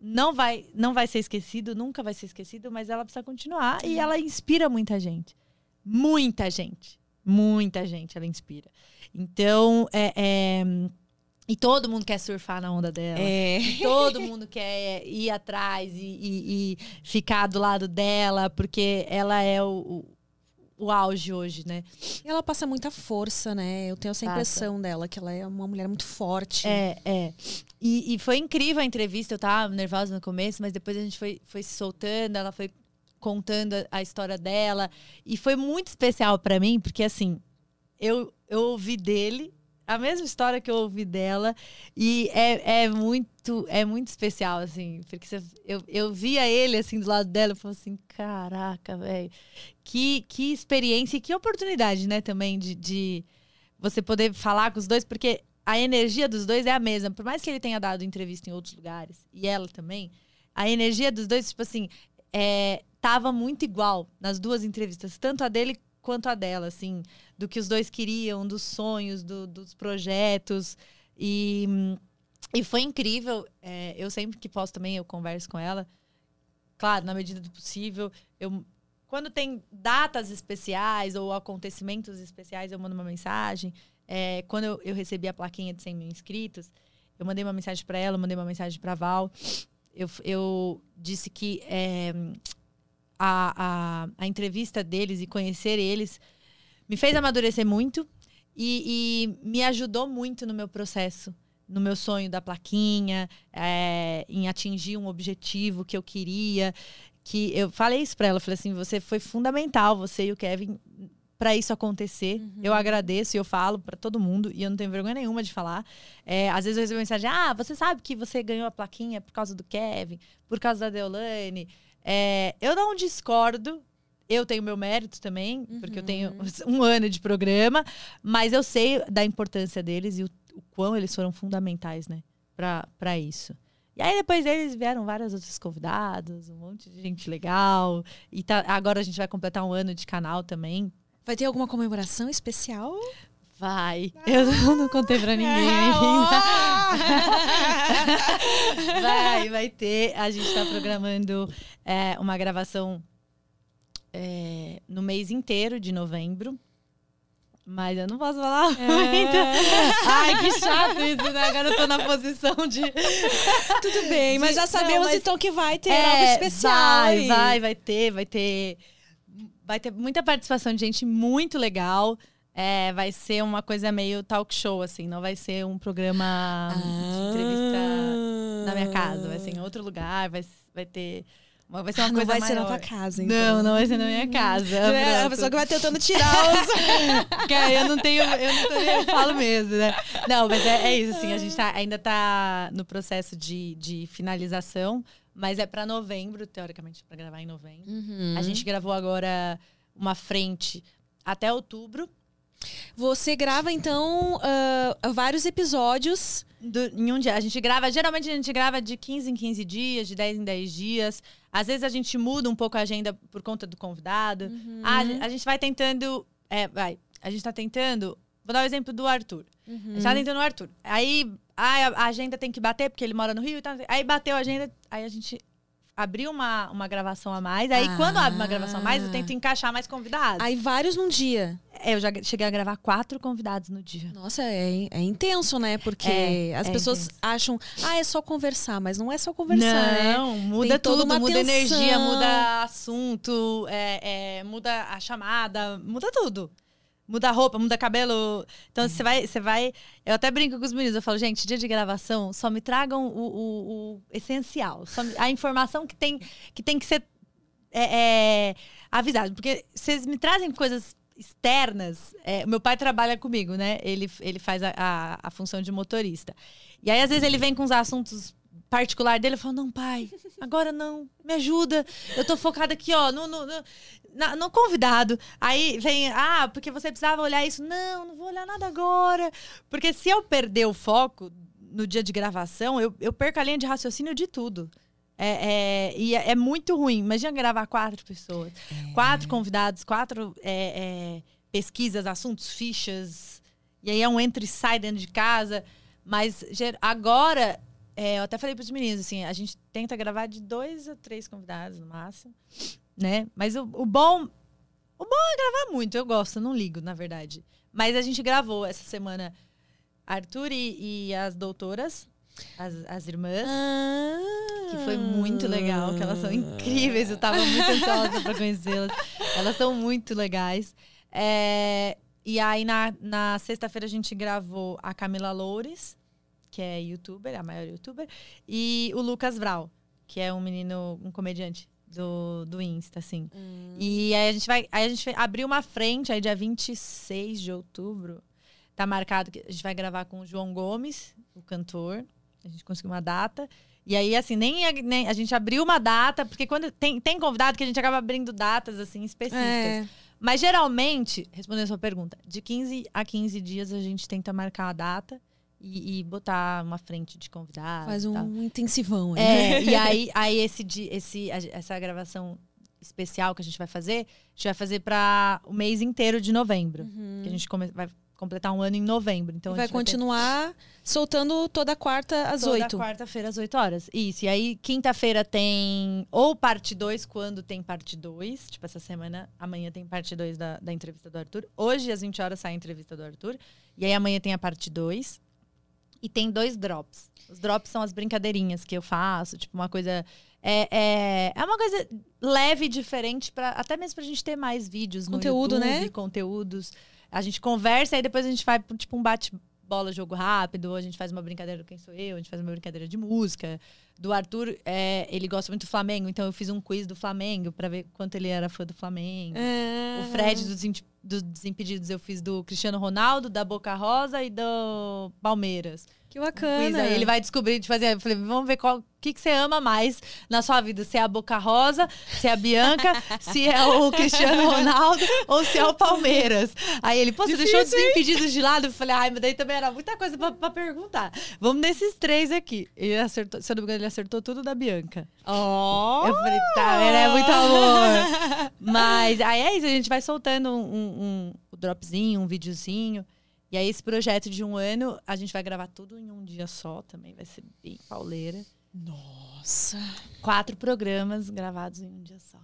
Não vai, não vai ser esquecido, nunca vai ser esquecido, mas ela precisa continuar e ela inspira muita gente. Muita gente. Muita gente ela inspira. Então, é, é e todo mundo quer surfar na onda dela. É. E todo mundo quer ir atrás e, e- e ficar do lado dela, porque ela é o, o, o auge hoje, né? Ela passa muita força, né? Eu tenho essa Passa. impressão dela, que ela é uma mulher muito forte. É, é. E, e foi incrível a entrevista. Eu tava nervosa no começo, mas depois a gente foi, foi se soltando, ela foi contando a- a história dela. E foi muito especial pra mim, porque assim, eu, eu ouvi dele a mesma história que eu ouvi dela. E é, é muito é muito especial, assim. Porque você- eu, eu via ele assim do lado dela e falei assim: caraca, velho. Que, que experiência e que oportunidade, né, também, de, de você poder falar com os dois, porque a energia dos dois é a mesma. Por mais que ele tenha dado entrevista em outros lugares, e ela também, a energia dos dois, tipo assim, é, tava muito igual nas duas entrevistas, tanto a dele quanto a dela, assim, do que os dois queriam, dos sonhos, do- dos projetos. E, e foi incrível. é, eu sempre que posso também, eu converso com ela. Claro, na medida do possível. Eu, quando tem datas especiais ou acontecimentos especiais, eu mando uma mensagem. É, quando eu, eu recebi a plaquinha de 100 mil inscritos, eu mandei uma mensagem para ela, mandei uma mensagem para Val. Eu, eu disse que é, a, a, a entrevista deles e conhecer eles me fez amadurecer muito e, e me ajudou muito no meu processo, no meu sonho da plaquinha, é, em atingir um objetivo que eu queria. Que eu falei isso para ela, falei assim, você foi fundamental, você e o Kevin, para isso acontecer. Eu agradeço e eu falo para todo mundo e eu não tenho vergonha nenhuma de falar. É, às vezes eu recebo mensagem: ah, você sabe que você ganhou a plaquinha por causa do Kevin, por causa da Deolane. É, eu não discordo. Eu tenho meu mérito também, porque eu tenho um ano de programa, mas eu sei da importância deles e o, o quão eles foram fundamentais, né, para isso. E aí depois deles vieram vários outros convidados, um monte de gente legal. E tá- agora a gente vai completar um ano de canal também. Vai ter alguma comemoração especial? Vai. Eu não contei pra ninguém ainda. vai, vai ter. A gente tá programando é, uma gravação é, no mês inteiro de novembro. Mas eu não posso falar muito. Ai, que chato isso, né? Agora eu tô na posição de. Tudo bem, mas já Não, sabemos mas- então que vai ter É, algo especial. Vai, aí. vai, vai ter, vai ter. Vai ter muita participação de gente muito legal. É, vai ser uma coisa meio talk show, assim, não vai ser um programa de entrevista na minha casa, vai ser em outro lugar, vai, vai ter. Vai ser uma Ah, não coisa vai ser na maior. tua casa, então. Não, não vai ser na minha casa. É a pessoa que vai tentando tirar os. Que aí eu não tenho, eu não, tô, eu falo mesmo, né? Não, mas é, é isso, assim, a gente tá, ainda tá no processo de, de finalização, mas é pra novembro, teoricamente, pra gravar em novembro. Uhum. A gente gravou agora uma frente até outubro. Você grava, então, ah, vários episódios. do- em um dia. A gente grava, geralmente a gente grava de 15 em 15 dias, de 10 em 10 dias. Às vezes a gente muda um pouco a agenda por conta do convidado. Ah, a, a gente vai tentando. É, vai. A gente tá tentando. Vou dar o exemplo do Arthur. A gente tá tentando o Arthur. Aí ah, a agenda tem que bater, porque ele mora no Rio e tal. Aí bateu a agenda, aí a gente abriu uma, uma gravação a mais. Aí Ah. quando abre uma gravação a mais, eu tento encaixar mais convidados. Aí vários num dia. É, Eu já cheguei a gravar quatro convidados no dia. Nossa, é, é intenso, né? Porque É, as é pessoas intenso. acham, ah, é só conversar, mas não é só conversar, né? Não, muda Tem tudo, muda atenção. energia, muda assunto, é, é, muda a chamada, muda tudo. Muda roupa, muda cabelo. Então você vai, você vai. Eu até brinco com os meninos, eu falo, gente, dia de gravação, só me tragam o, o- o essencial. só a informação que tem que, tem que ser é, é, avisada. Porque vocês me trazem coisas externas. é, meu pai trabalha comigo, né? Ele, ele faz a, a, a função de motorista. E aí, às vezes, ele vem com uns assuntos particular dele. Eu falo, não, pai, agora não, me ajuda. Eu tô focada aqui, ó, no, no, no, na- no convidado. Aí vem, ah, porque você precisava olhar isso. Não, não vou olhar nada agora. Porque se eu perder o foco no dia de gravação, eu, eu perco a linha de raciocínio de tudo. É, é- e é, é muito ruim. Imagina gravar quatro pessoas. Quatro convidados, quatro é, é, pesquisas, assuntos, fichas. E aí é um entra e sai dentro de casa. Mas agora, é, eu até falei para os meninos, assim, a gente tenta gravar de dois a três convidados no máximo, né? Mas o, o bom, o bom é gravar muito. Eu gosto, eu não ligo, na verdade. Mas a gente gravou essa semana Arthur e, e as doutoras, as, as irmãs. Que foi muito legal, que elas são incríveis. Eu tava muito ansiosa pra conhecê-las. Elas são muito legais. É, e aí, na, na sexta-feira, a gente gravou a Camila Loures, que é youtuber, a maior youtuber, e o Lucas Vral, que é um menino, um comediante do, do Insta, assim. E aí a gente vai. Aí a gente abriu uma frente aí dia 26 de outubro. Tá marcado que a gente vai gravar com o João Gomes, o cantor. A gente conseguiu uma data. E aí, assim, nem a, nem- a gente abriu uma data, porque quando tem, tem convidado que a gente acaba abrindo datas, assim, específicas. É. Mas geralmente, respondendo a sua pergunta, de 15 a 15 dias a gente tenta marcar a data e, e botar uma frente de convidados. Faz um intensivão aí. É, e aí, aí esse, esse, essa gravação especial que a gente vai fazer, a gente vai fazer para o mês inteiro de novembro. Que a gente come- vai completar um ano em novembro. Então E vai vai ter continuar soltando toda quarta às toda oito. quarta-feira às 8 horas. Isso. E aí, quinta-feira tem ou parte 2, quando tem parte 2. Tipo, essa semana, amanhã tem parte 2 da, da entrevista do Arthur. Hoje, às 20 horas, sai a entrevista do Arthur. E aí, amanhã tem a parte 2. E tem dois drops. Os drops são as brincadeirinhas que eu faço, tipo, uma coisa. É, é, é uma coisa leve e diferente, pra, até mesmo pra gente ter mais vídeos Conteúdo, no YouTube, né? conteúdos. A gente conversa e depois a gente vai tipo um bate-bola, jogo rápido, ou a gente faz uma brincadeira do Quem Sou Eu, a gente faz uma brincadeira de música. Do Arthur, é, ele gosta muito do Flamengo, então eu fiz um quiz do Flamengo pra ver quanto ele era fã do Flamengo. É. O Fred dos, dos Desimpedidos eu fiz do Cristiano Ronaldo, da Boca Rosa e do Palmeiras. Que bacana. aí ele vai descobrir de fazer. Eu falei, vamos ver qual o que, que você ama mais na sua vida. Se é a Boca Rosa, se é a Bianca, se é o Cristiano Ronaldo ou se é o Palmeiras. Aí ele, pô, você deixou os Desimpedidos de lado? Eu falei, ai, mas daí também era muita coisa pra, pra perguntar. Vamos nesses três aqui. Ele acertou, se eu não me engano, ele acertou tudo da Bianca. Ó. Eu falei, tá, ela é muito amor. Mas aí é isso, a gente vai soltando um, um- um dropzinho, um videozinho. E aí, esse projeto de um ano, a gente vai gravar tudo em um dia só também, vai ser bem pauleira. Nossa. Quatro programas gravados em um dia só.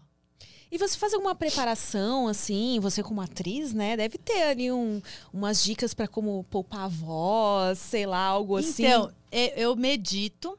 E você faz alguma preparação, assim, você como atriz, né? Deve ter ali um, umas dicas pra como poupar a voz, sei lá, algo assim. Então, eu medito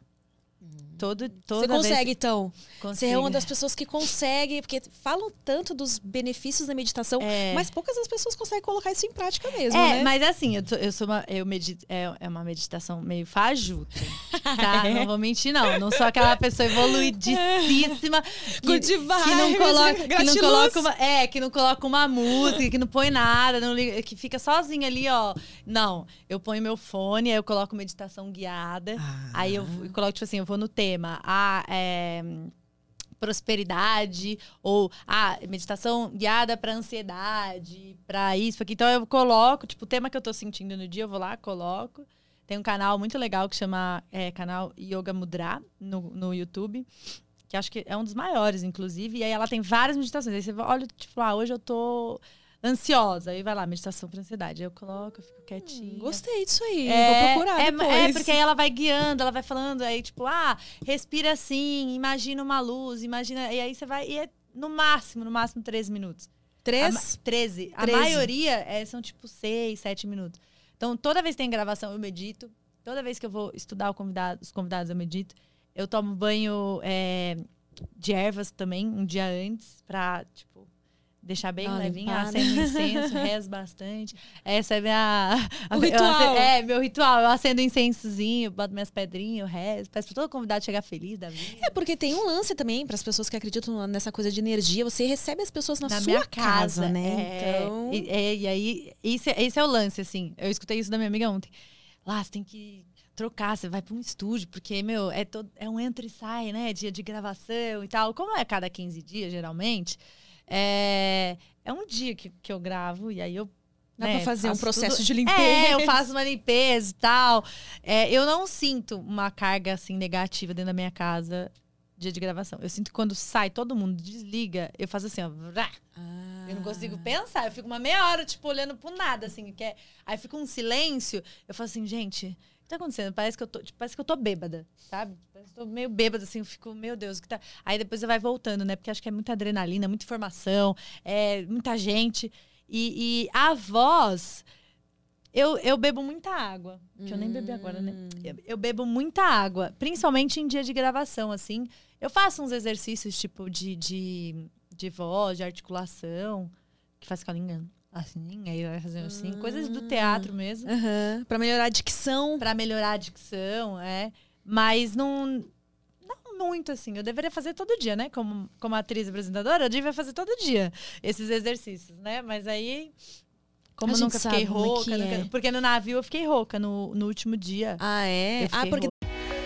todo, toda você vez- consegue, então? Você é Consigo. uma das pessoas que consegue, porque falam tanto dos benefícios da meditação, É. mas poucas das pessoas conseguem colocar isso em prática mesmo, É, né? mas assim, eu, tô- eu sou uma. Eu medito, é, é uma meditação meio fajuta. Tá? Não vou mentir, não. Não sou aquela pessoa evoluidíssima que, que não coloca. Que não coloca uma, é, que não coloca uma música, que não põe nada, não liga- que fica sozinha ali, ó. Não, eu ponho meu fone, aí eu coloco meditação guiada. Ah. Aí eu, eu coloco, tipo assim, eu vou no tema. Ah, é prosperidade ou ah, meditação guiada para ansiedade, para isso, aquilo. Então eu coloco, tipo, o tema que eu tô sentindo no dia, eu vou lá, coloco. Tem um canal muito legal que chama é, canal Yoga Mudra no, no YouTube, que acho que é um dos maiores, inclusive. E aí ela tem várias meditações. Aí você olha, tipo, ah, hoje eu tô ansiosa. Aí vai lá, meditação para ansiedade. Aí eu coloco, eu fico quietinha. Gostei disso aí. É, Vou procurar é, depois. é, porque aí ela vai guiando, ela vai falando, aí tipo, ah, respira assim, imagina uma luz, imagina. E aí você vai. E é no máximo, no máximo 13 minutos. A Três? ma- 13. A 13. maioria é, são tipo 6, 7 minutos. Então, toda vez que tem gravação, eu medito. Toda vez que eu vou estudar o convidado, os convidados, eu medito. Eu tomo banho é, de ervas também, um dia antes, pra, tipo, deixar bem levinho. limpada. Acendo incenso, rezo bastante. Essa é minha. O eu ritual. acendo- é, meu ritual. Eu acendo incensozinho, boto minhas pedrinhas, eu rezo. Peço pra todo convidado chegar feliz da vida. É porque tem um lance também para as pessoas que acreditam nessa coisa de energia. Você recebe as pessoas na, na sua minha casa, casa, né? É, Então, e, é, e aí, esse, esse é o lance, assim. Eu escutei isso da minha amiga ontem. Lá, você tem que trocar, você vai para um estúdio, porque, meu, é, todo, é um entra e sai, né? Dia de gravação e tal. Como é cada 15 dias, geralmente, é, é um dia que, que eu gravo e aí eu. Dá né, pra fazer um processo tudo- de limpeza. É, eu faço uma limpeza e tal. É, eu não sinto uma carga assim negativa dentro da minha casa dia de gravação. Eu sinto que quando sai, todo mundo desliga, eu faço assim, ó. Ah. Eu não consigo pensar. Eu fico uma meia hora, tipo, olhando pro nada, assim. Que é... Aí fica um silêncio. Eu falo assim, gente, tá acontecendo? Parece que eu tô, tipo, parece que eu tô bêbada, sabe? Parece que eu tô meio bêbada, assim. Eu fico, meu Deus, o que tá. Aí depois você vai voltando, né? Porque acho que é muita adrenalina, muita informação, é muita gente. E, e a voz. Eu, eu bebo muita água. Que eu nem bebi agora, né? Eu, eu bebo muita água, principalmente em dia de gravação, assim. Eu faço uns exercícios, tipo, de, de, de voz, de articulação, que faz com a língua assim, aí vai fazendo assim. Coisas do teatro mesmo. Aham. Pra melhorar a dicção. Pra melhorar a dicção, é. Mas não. Não muito assim. Eu deveria fazer todo dia, né? Como, como atriz apresentadora, eu devia fazer todo dia esses exercícios, né? Mas aí. Como eu nunca fiquei é rouca, nunca- é. porque no navio eu fiquei rouca no, no último dia. Ah, é? Ah, porque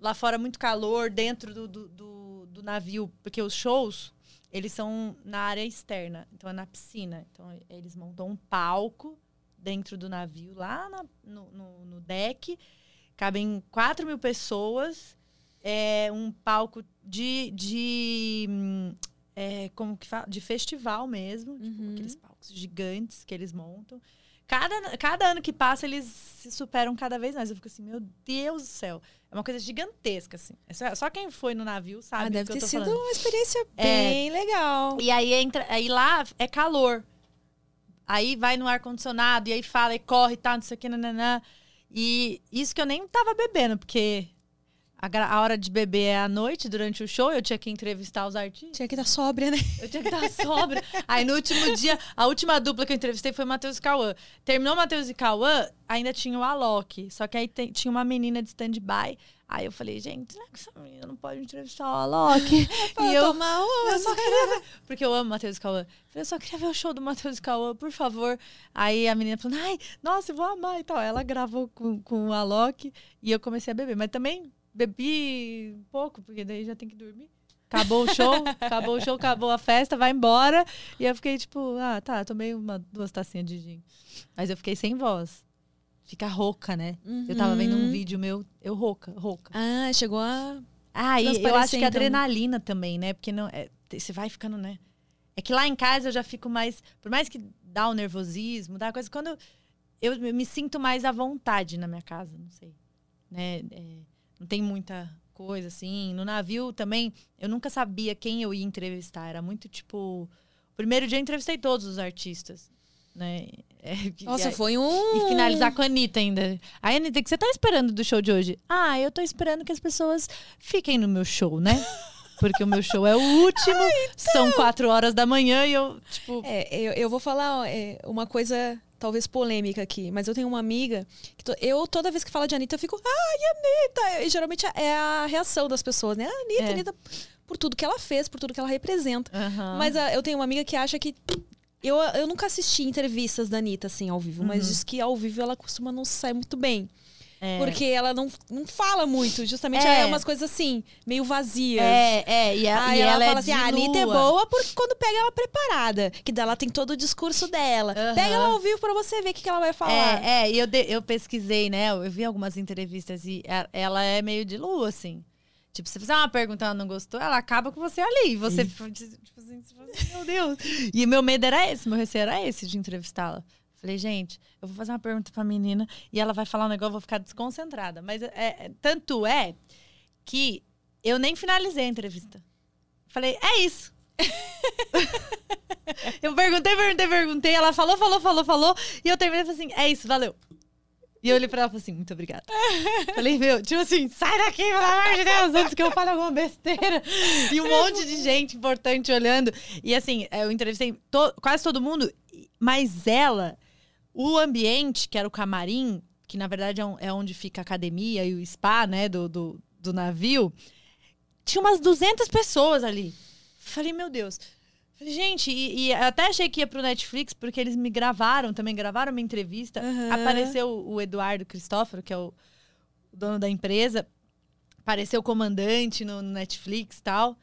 lá fora muito calor, dentro do, do, do, do navio, porque os shows, eles são na área externa, então é na piscina. Então eles montam um palco dentro do navio, lá na- no, no, no deck, cabem 4 mil pessoas, é um palco de, de é, como que fala? De festival mesmo, tipo, Uhum. aqueles palcos gigantes que eles montam. Cada, cada ano que passa, eles se superam cada vez mais. Eu fico assim, meu Deus do céu. É uma coisa gigantesca, assim. É só, quem foi no navio sabe Ah, deve ter sido falando. uma experiência É. bem legal. E aí entra, aí lá é calor. Aí vai no ar-condicionado, e aí fala, e corre e tal, não sei o que, nananã. E isso que eu nem tava bebendo, porque a, a hora de beber é à noite, durante o show, eu tinha que entrevistar os artistas. Tinha que estar sóbria, né? Eu tinha que estar sobra. Aí no último dia, a última dupla que eu entrevistei foi Matheus e Cauã. Terminou Matheus e Cauã, ainda tinha o Alok. Só que aí tem- tinha uma menina de stand-by. Aí eu falei, gente, será que essa menina não pode entrevistar o Alok? e eu, tomar eu só queria ver. Porque eu amo Matheus e Cauã. Eu só queria ver o show do Matheus e Cauã, por favor. Aí a menina falou, ai, nossa, eu vou amar e tal. Ela gravou com, com o Alok e eu comecei a beber. Mas também bebi pouco, porque daí já tem que dormir. Acabou o show, acabou o show, acabou a festa, vai embora. E eu fiquei tipo, ah, tá, tomei uma, duas tacinhas de gin. Mas eu fiquei sem voz. Fica rouca, né? Eu tava vendo um Uhum. vídeo meu, eu rouca, rouca. Ah, chegou a. Ah, e eu acho que então. adrenalina também, né? Porque não, é, você vai ficando, né? É que lá em casa eu já fico mais. Por mais que dá o nervosismo, dá coisa. Quando eu, eu me sinto mais à vontade na minha casa, não sei. Né? É, não tem muita coisa assim. No navio também, eu nunca sabia quem eu ia entrevistar. Era muito tipo. Primeiro dia eu entrevistei todos os artistas. Né? É, Nossa, foi um. e finalizar com a Anitta ainda. Aí, Anitta, o que você tá esperando do show de hoje? Ah, eu tô esperando que as pessoas fiquem no meu show, né? Porque o meu show é o último, são quatro horas da manhã e eu, tipo. É, eu, eu vou falar é, uma coisa talvez polêmica aqui, mas eu tenho uma amiga que to- eu toda vez que fala de Anitta eu fico, ai, Anitta! E geralmente é a reação das pessoas, né? Ah, Anitta, É. Anitta, por tudo que ela fez, por tudo que ela representa. aham. Mas ah, eu tenho uma amiga que acha que. Eu, eu nunca assisti entrevistas da Anitta, assim, ao vivo, mas diz que ao vivo ela costuma não sair muito bem. É. Porque ela não, não fala muito, justamente É. é umas coisas assim, meio vazias. É, é, e, a, Aí e ela, ela, fala é assim: de a Anitta é lua." boa porque quando pega ela preparada. Que dela tem todo o discurso dela. Aham. Pega ela ao vivo pra você ver o que, que ela vai falar. É, é, e eu, de- eu pesquisei, né? Eu vi algumas entrevistas e ela é meio de lua, assim. Tipo, se você fizer uma pergunta e ela não gostou, ela acaba com você ali. E você, tipo assim, você fala assim, meu Deus. E meu medo era esse, meu receio era esse de entrevistá-la. Falei, gente, eu vou fazer uma pergunta pra menina e ela vai falar um negócio, eu vou ficar desconcentrada. Mas é, é- tanto é que eu nem finalizei a entrevista. Falei, é isso. eu perguntei, perguntei, perguntei. Ela falou, falou, falou, falou. E eu terminei e falei assim: é isso, valeu. E eu olhei pra ela e falei assim, muito obrigada. falei, meu, tipo assim, sai daqui, pelo amor de Deus, antes que eu fale alguma besteira. E um monte de gente importante olhando. E assim, eu entrevistei to quase todo mundo, mas ela, o ambiente, que era o camarim, que na verdade é, é onde fica a academia e o spa, né, do, do, do navio, tinha umas 200 pessoas ali. Falei, meu Deus. Gente, e, e, até achei que ia pro Netflix, porque eles me gravaram, também gravaram uma entrevista. Uhum. Apareceu o Eduardo Cristóforo, que é o, dono da empresa. Apareceu o comandante no, no Netflix e tal.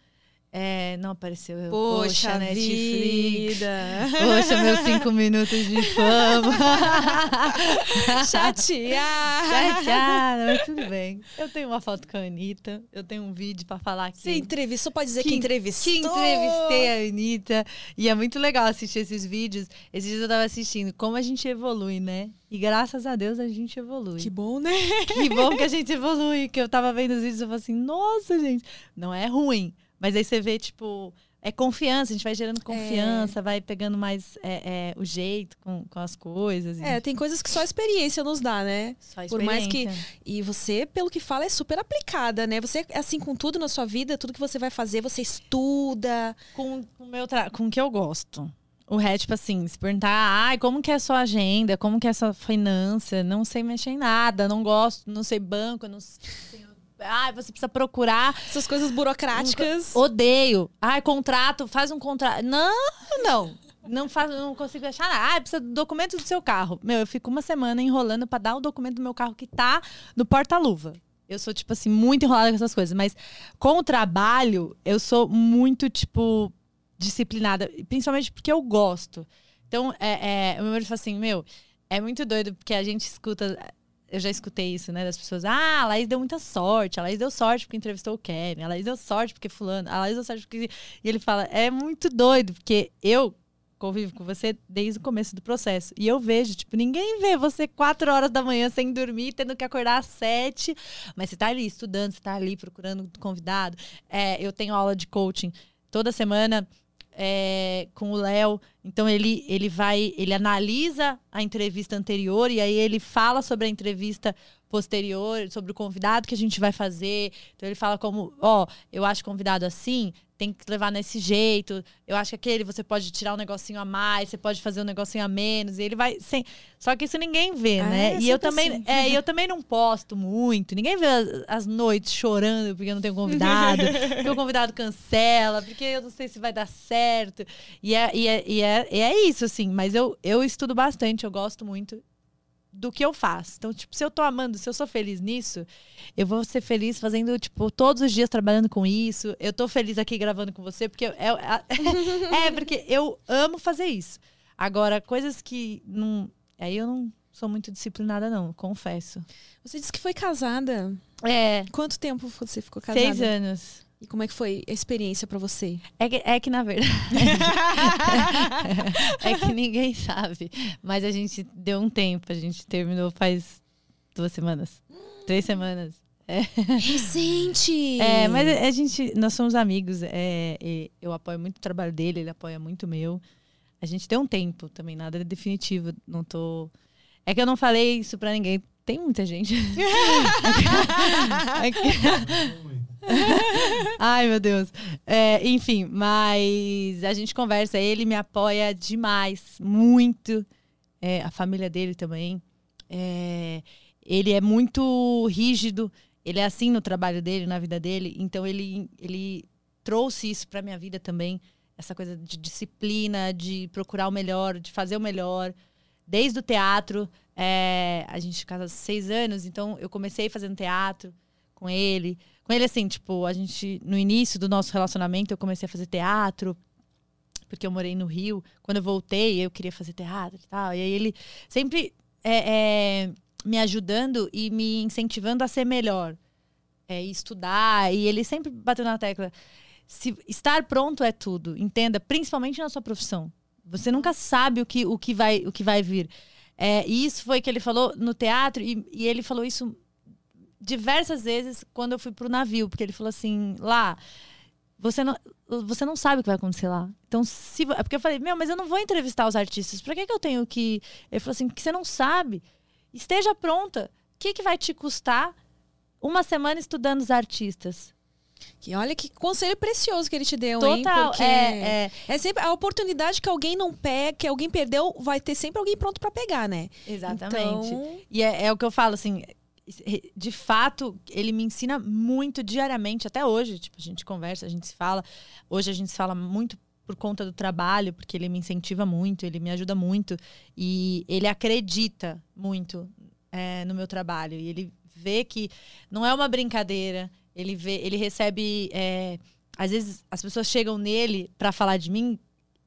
É, não apareceu. Poxa, Poxa Netflix. Vida. Poxa, meus cinco minutos de fama. Chateada. Chateada, mas tudo bem. Eu tenho uma foto com a Anitta. Eu tenho um vídeo pra falar que. Você entrevistou, pode dizer que, que entrevistou. Que entrevistei a Anitta. E é muito legal assistir esses vídeos. Esses dias eu tava assistindo como a gente evolui, né? E graças a Deus a gente evolui. Que bom, né? Que bom que a gente evolui. Que eu tava vendo os vídeos e eu falei assim, nossa, gente, não é ruim mas aí você vê, tipo, é confiança, a gente vai gerando confiança, é. vai pegando mais é, é, o jeito com, com as coisas. É, tem coisas que só a experiência nos dá, né? Só a Por mais que. E você, pelo que fala, é super aplicada, né? Você, assim, com tudo na sua vida, tudo que você vai fazer, você estuda. Com, com o meu tra... com o que eu gosto. O resto, tipo assim, se perguntar, ai, como que é a sua agenda, como que é a sua finança, não sei mexer em nada, não gosto, não sei banco, não sei Ai, você precisa procurar. Essas coisas burocráticas. Odeio. Ai, contrato, faz um contrato. Não, não. Não, faz, não consigo achar nada. Ah, precisa do documento do seu carro. Meu, eu fico uma semana enrolando para dar o documento do meu carro que tá no porta-luva. Eu sou, tipo assim, muito enrolada com essas coisas. Mas com o trabalho, eu sou muito, tipo, disciplinada. Principalmente porque eu gosto. Então, é, é, o meu marido fala assim, meu, é muito doido porque a gente escuta eu já escutei isso, né, das pessoas. Ah, a Laís deu muita sorte. A Laís deu sorte porque entrevistou o Kevin. A Laís deu sorte porque fulano. A Laís deu sorte porque... E ele fala, é muito doido, porque eu convivo com você desde o começo do processo. E eu vejo, tipo, ninguém vê você quatro horas da manhã sem dormir, tendo que acordar às sete. Mas você tá ali estudando, você tá ali procurando convidado. É, eu tenho aula de coaching toda semana é, com o Léo. Então ele, ele vai, ele analisa a entrevista anterior e aí ele fala sobre a entrevista posterior, sobre o convidado que a gente vai fazer. Então ele fala como, ó, oh, eu acho convidado assim, tem que levar nesse jeito. Eu acho que aquele você pode tirar um negocinho a mais, você pode fazer um negocinho a menos. E ele vai. Sem... Só que isso ninguém vê, ah, né? É, e eu também, assim. é, eu também não posto muito. Ninguém vê as, as, noites chorando porque eu não tenho convidado, porque o convidado cancela, porque eu não sei se vai dar certo. E é, e é, e é, e é isso, assim. Mas eu, eu estudo bastante, eu gosto muito do que eu faço. Então, tipo, se eu tô amando, se eu sou feliz nisso, eu vou ser feliz fazendo, tipo, todos os dias trabalhando com isso. Eu tô feliz aqui gravando com você, porque é, é, é porque eu amo fazer isso. Agora, coisas que não. Aí eu não sou muito disciplinada, não, confesso. Você disse que foi casada. É. Quanto tempo você ficou casada? Seis anos. E como é que foi a experiência para você? É que, é que, na verdade. é que ninguém sabe. Mas a gente deu um tempo. A gente terminou faz duas semanas. Três semanas. É. Recente! É, mas a gente. Nós somos amigos. É, eu apoio muito o trabalho dele, ele apoia muito o meu. A gente deu um tempo também, nada definitivo. Não tô. É que eu não falei isso pra ninguém. Tem muita gente. é que... Ai, meu Deus. É, enfim, mas a gente conversa, ele me apoia demais, muito. É, a família dele também. É, ele é muito rígido, ele é assim no trabalho dele, na vida dele, então ele, ele trouxe isso para minha vida também. Essa coisa de disciplina, de procurar o melhor, de fazer o melhor. Desde o teatro, é, a gente casa seis anos, então eu comecei fazendo teatro com ele. Com ele, assim, tipo, a gente, no início do nosso relacionamento, eu comecei a fazer teatro, porque eu morei no Rio. Quando eu voltei, eu queria fazer teatro e tal. E aí ele sempre é, é, me ajudando e me incentivando a ser melhor. É, estudar. E ele sempre bateu na tecla. Se, estar pronto é tudo, entenda, principalmente na sua profissão. Você nunca sabe o que, o que, vai, o que vai vir. É, e isso foi que ele falou no teatro, e, e ele falou isso diversas vezes quando eu fui pro navio, porque ele falou assim, lá, você não, você não sabe o que vai acontecer lá. Então, se. É porque eu falei, meu, mas eu não vou entrevistar os artistas. Pra que, que eu tenho que. Ele falou assim, porque você não sabe. esteja pronta. O que, que vai te custar uma semana estudando os artistas? Que olha que conselho precioso que ele te deu, Total, hein? Porque é, é. é sempre a oportunidade que alguém não pega, que alguém perdeu, vai ter sempre alguém pronto para pegar, né? Exatamente. Então- E é, é o que eu falo, assim, de fato, ele me ensina muito diariamente, até hoje. Tipo, a gente conversa, a gente se fala. Hoje a gente se fala muito por conta do trabalho, porque ele me incentiva muito, ele me ajuda muito. E ele acredita muito é, no meu trabalho. E ele vê que não é uma brincadeira. Ele vê, ele recebe. é, às vezes as pessoas chegam nele para falar de mim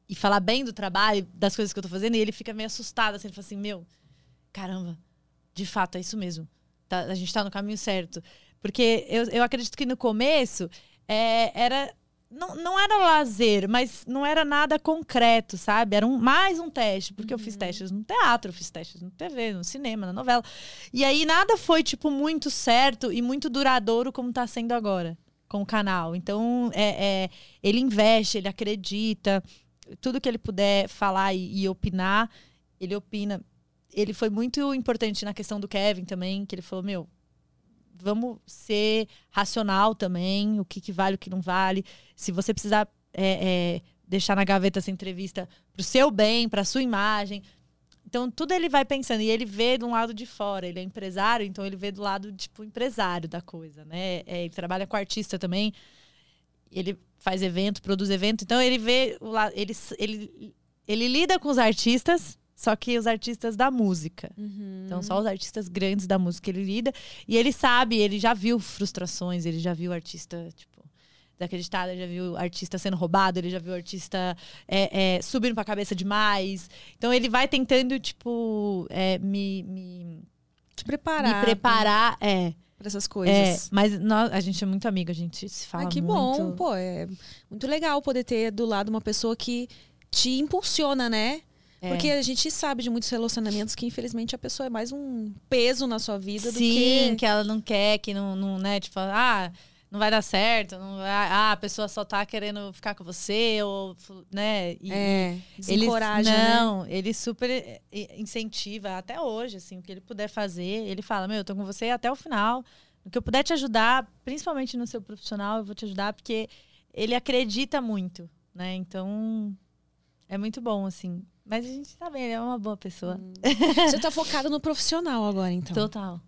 e falar bem do trabalho, das coisas que eu tô fazendo, e ele fica meio assustado, assim, ele fala assim, meu, caramba, de fato, é isso mesmo. Tá- a gente tá no caminho certo. Porque eu, eu acredito que no começo é, era. Não, não era lazer, mas não era nada concreto, sabe? Era um, mais um teste, porque eu fiz testes no teatro, eu fiz testes no TV, no cinema, na novela. E aí nada foi, tipo, muito certo e muito duradouro como tá sendo agora com o canal. Então, é, é, ele investe, ele acredita, tudo que ele puder falar e, e opinar, ele opina. Ele foi muito importante na questão do Kevin também, que ele falou, meu, vamos ser racional também, o que, que vale, o que não vale. Se você precisar é, é, deixar na gaveta essa entrevista pro seu bem, pra sua imagem. Então, tudo ele vai pensando. E ele vê de um lado de fora. Ele é empresário, então ele vê do lado, tipo, empresário da coisa, né? É, ele trabalha com artista também. Ele faz evento, produz evento. Então, ele vê o. Ele, ele, ele lida com os artistas, só que os artistas da música. Então, só os artistas grandes da música ele lida. E ele sabe, ele já viu frustrações, ele já viu artista, tipo, desacreditado, ele já viu artista sendo roubado, ele já viu artista é, é, subindo pra cabeça demais. Então, ele vai tentando, tipo, é, me, me, Te preparar. me preparar. É, para essas é, coisas. mas nós, a gente é muito amigo, a gente se fala Ah, que muito. bom, pô, é muito legal poder ter do lado uma pessoa que te impulsiona, né? É. Porque a gente sabe de muitos relacionamentos que, infelizmente, a pessoa é mais um peso na sua vida do Sim, que. que ela não quer, que não, não né, tipo, ah, não vai dar certo, não vai, ah, a pessoa só tá querendo ficar com você, ou, né, e, É, ele desencoraja, né? não, ele super eh, incentiva até hoje, assim, o que ele puder fazer, ele fala, meu, eu tô com você até o final, no que eu puder te ajudar, principalmente no seu profissional, eu vou te ajudar, porque ele acredita muito, né, então é muito bom, assim, mas a gente tá bem, ele é uma boa pessoa. Você tá focado no profissional agora, então. Total.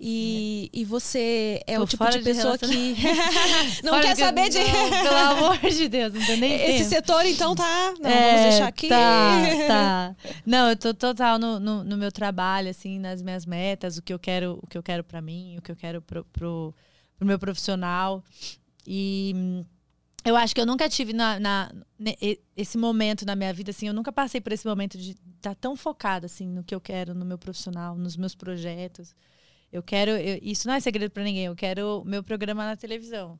E, e você é Tô o tipo de de pessoa que não Fora quer que- saber de. Não, pelo amor de Deus, não tem nem Esse tempo. setor, então, tá. Não, É, vamos deixar aqui. Tá, tá. Não, eu tô total no, no, no meu trabalho, assim, nas minhas metas, o que eu quero, o que eu quero para mim, o que eu quero pro, pro, pro meu profissional. E hum, eu acho que eu nunca tive na, na- esse momento na minha vida, assim, eu nunca passei por esse momento de estar tão focada, assim, no que eu quero, no meu profissional, nos meus projetos. Eu quero, eu- isso não é segredo para ninguém, eu quero meu programa na televisão.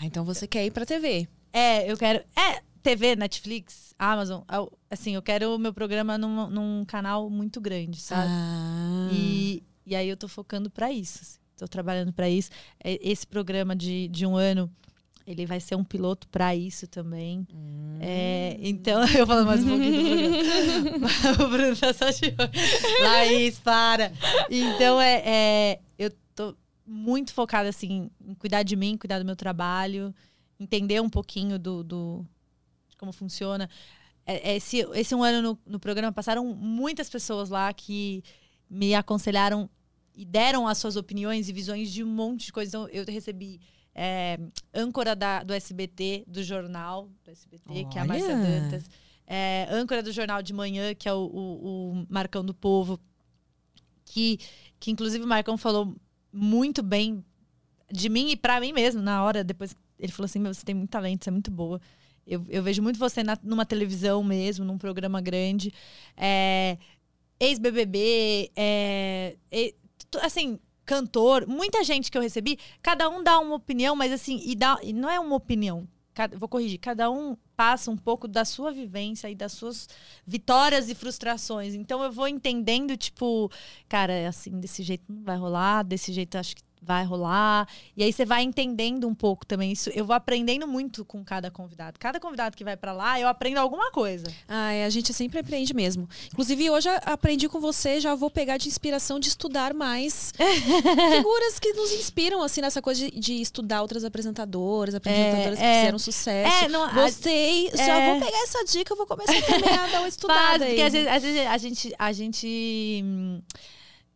Ah, então você quer ir pra TV. É, eu quero. É, TV, Netflix, Amazon. eu- Assim, eu quero o meu programa num, num canal muito grande, sabe? Ah. E, e aí eu tô focando pra isso. assim. Tô trabalhando pra isso. É, Esse programa de, de um ano, ele vai ser um piloto pra isso também. É, então, eu falo mais um pouquinho do programa. o Bruno tá só de olho. Laís, para. Então, é, é, eu tô muito focada, assim, em cuidar de mim, cuidar do meu trabalho, entender um pouquinho do, do de como funciona. É, Esse, esse um ano no, no programa passaram muitas pessoas lá que me aconselharam e deram as suas opiniões e visões de um monte de coisas. Então, eu recebi é, âncora da, do SBT, do jornal do SBT, que é a Márcia Olha! Dantas. É, âncora do Jornal de Manhã, que é o, o, o Marcão do Povo. Que, que, inclusive, o Marcão falou muito bem de mim e pra mim mesmo, na hora. Depois ele falou assim: Meu, você tem muito talento, você é muito boa. Eu, eu vejo muito você na- numa televisão mesmo, num programa grande. É, Ex-BBB, é, assim, cantor, muita gente que eu recebi, cada um dá uma opinião, mas assim, e, dá, e não é uma opinião. cada- vou corrigir, cada um passa um pouco da sua vivência e das suas vitórias e frustrações. Então eu vou entendendo, tipo, cara, assim, desse jeito não vai rolar, desse jeito acho que vai rolar. E aí você vai entendendo um pouco também. Isso eu vou aprendendo muito com cada convidado. Cada convidado que vai para lá, eu aprendo alguma coisa. Ah, a gente sempre aprende mesmo. Inclusive, hoje aprendi com você, já vou pegar de inspiração de estudar mais figuras que nos inspiram, assim, nessa coisa de, de estudar outras apresentadoras, apresentadoras é, que é, fizeram sucesso. É, não, Gostei. A, já vou pegar essa dica, eu vou começar também a dar uma estudada. Faz, porque às vezes, às vezes a gente. A gente hum,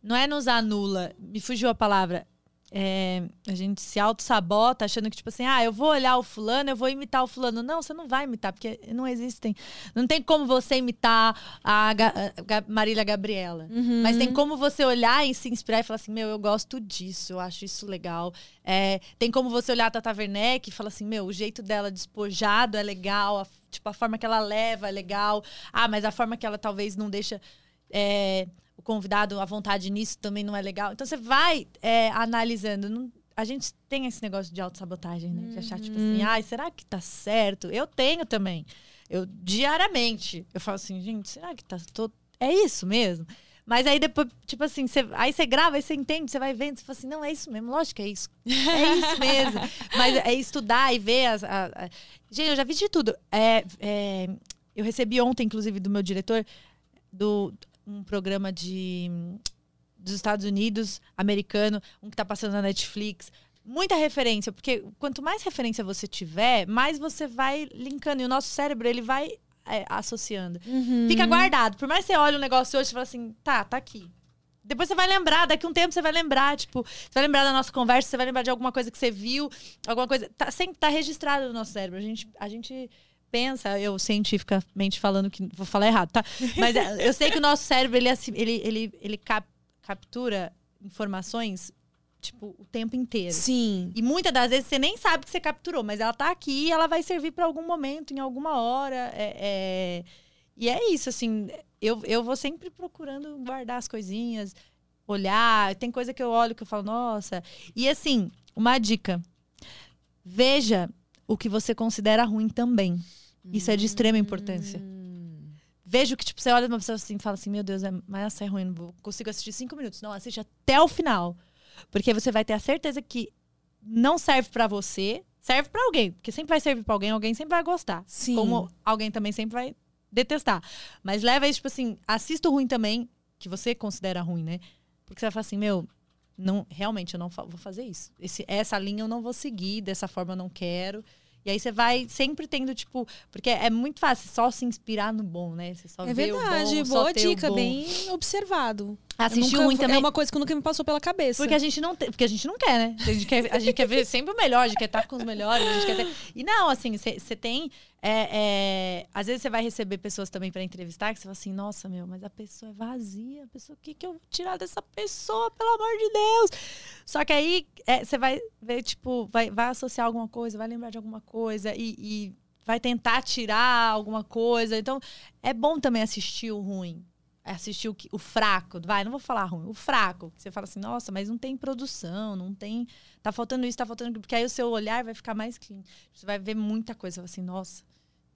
não é nos anula, me fugiu a palavra é, a gente se auto-sabota achando que, tipo assim, ah, eu vou olhar o fulano, eu vou imitar o fulano. Não, você não vai imitar, porque não existem. Não tem como você imitar a, Ga a Marília Gabriela. Uhum. Mas tem como você olhar e se inspirar e falar assim, meu, eu gosto disso, eu acho isso legal. É, tem como você olhar a Tata Werneck e falar assim, meu, o jeito dela despojado é legal, a, tipo, a forma que ela leva é legal. Ah, mas a forma que ela talvez não deixa. É, o convidado à vontade nisso também não é legal. Então você vai é, analisando. Não, a gente tem esse negócio de autossabotagem, né? De achar, tipo assim, uhum. ai, será que tá certo? Eu tenho também. Eu, diariamente, eu falo assim, gente, será que tá. Tô... É isso mesmo? Mas aí depois, tipo assim, você, aí você grava, aí você entende, você vai vendo, você fala assim, não, é isso mesmo, lógico que é isso. É isso mesmo. Mas é estudar e ver as. A, a... Gente, eu já vi de tudo. É, é, eu recebi ontem, inclusive, do meu diretor, do um programa de dos Estados Unidos, americano, um que está passando na Netflix. Muita referência, porque quanto mais referência você tiver, mais você vai linkando. E o nosso cérebro, ele vai é, associando. Uhum. Fica guardado. Por mais que você olhe um negócio hoje e fala assim, tá, tá aqui. Depois você vai lembrar, daqui a um tempo você vai lembrar, tipo, você vai lembrar da nossa conversa, você vai lembrar de alguma coisa que você viu, alguma coisa. Tá, sempre tá registrado no nosso cérebro. A gente, a gente pensa, eu cientificamente falando que vou falar errado, tá? Mas é, eu sei que o nosso cérebro ele ele ele, ele cap, captura informações tipo o tempo inteiro. Sim. E muitas das vezes você nem sabe que você capturou, mas ela tá aqui e ela vai servir para algum momento, em alguma hora. É, é... E é isso, assim, eu, eu vou sempre procurando guardar as coisinhas, olhar. Tem coisa que eu olho que eu falo, nossa. E assim, uma dica. Veja o que você considera ruim também. Isso é de extrema importância. Vejo que, tipo, você olha uma pessoa assim e fala assim, meu Deus, é, mas essa é ruim, não consigo assistir cinco minutos. Não, assiste até o final. Porque você vai ter a certeza que não serve para você, serve para alguém. Porque sempre vai servir para alguém, alguém sempre vai gostar. Sim. Como alguém também sempre vai detestar. Mas leva isso, tipo assim, assista o ruim também, que você considera ruim, né? Porque você vai falar assim, meu, não, realmente eu não vou fazer isso. Esse, essa linha eu não vou seguir, dessa forma eu não quero. E aí você vai sempre tendo, tipo. Porque é muito fácil só se inspirar no bom, né? Você só é verdade, boa dica, bem observado. Assistir ruim também. É uma coisa que nunca me passou pela cabeça. Porque a gente não tem, porque a gente não quer, né? A gente quer, a gente quer ver sempre o melhor, a gente quer estar com os melhores, a gente quer ter... E não, assim, você tem. É, é... Às vezes você vai receber pessoas também para entrevistar que você fala assim, nossa, meu, mas a pessoa é vazia, a pessoa, o que, que eu vou tirar dessa pessoa, pelo amor de Deus? Só que aí você é, vai ver, tipo, vai, vai associar alguma coisa, vai lembrar de alguma coisa e, e vai tentar tirar alguma coisa. Então, é bom também assistir o ruim assistir o, o, fraco, vai, não vou falar ruim, o fraco. Você fala assim, nossa, mas não tem produção, não tem. Tá faltando isso, tá faltando. Porque aí o seu olhar vai ficar mais clean. Você vai ver muita coisa. Assim, nossa,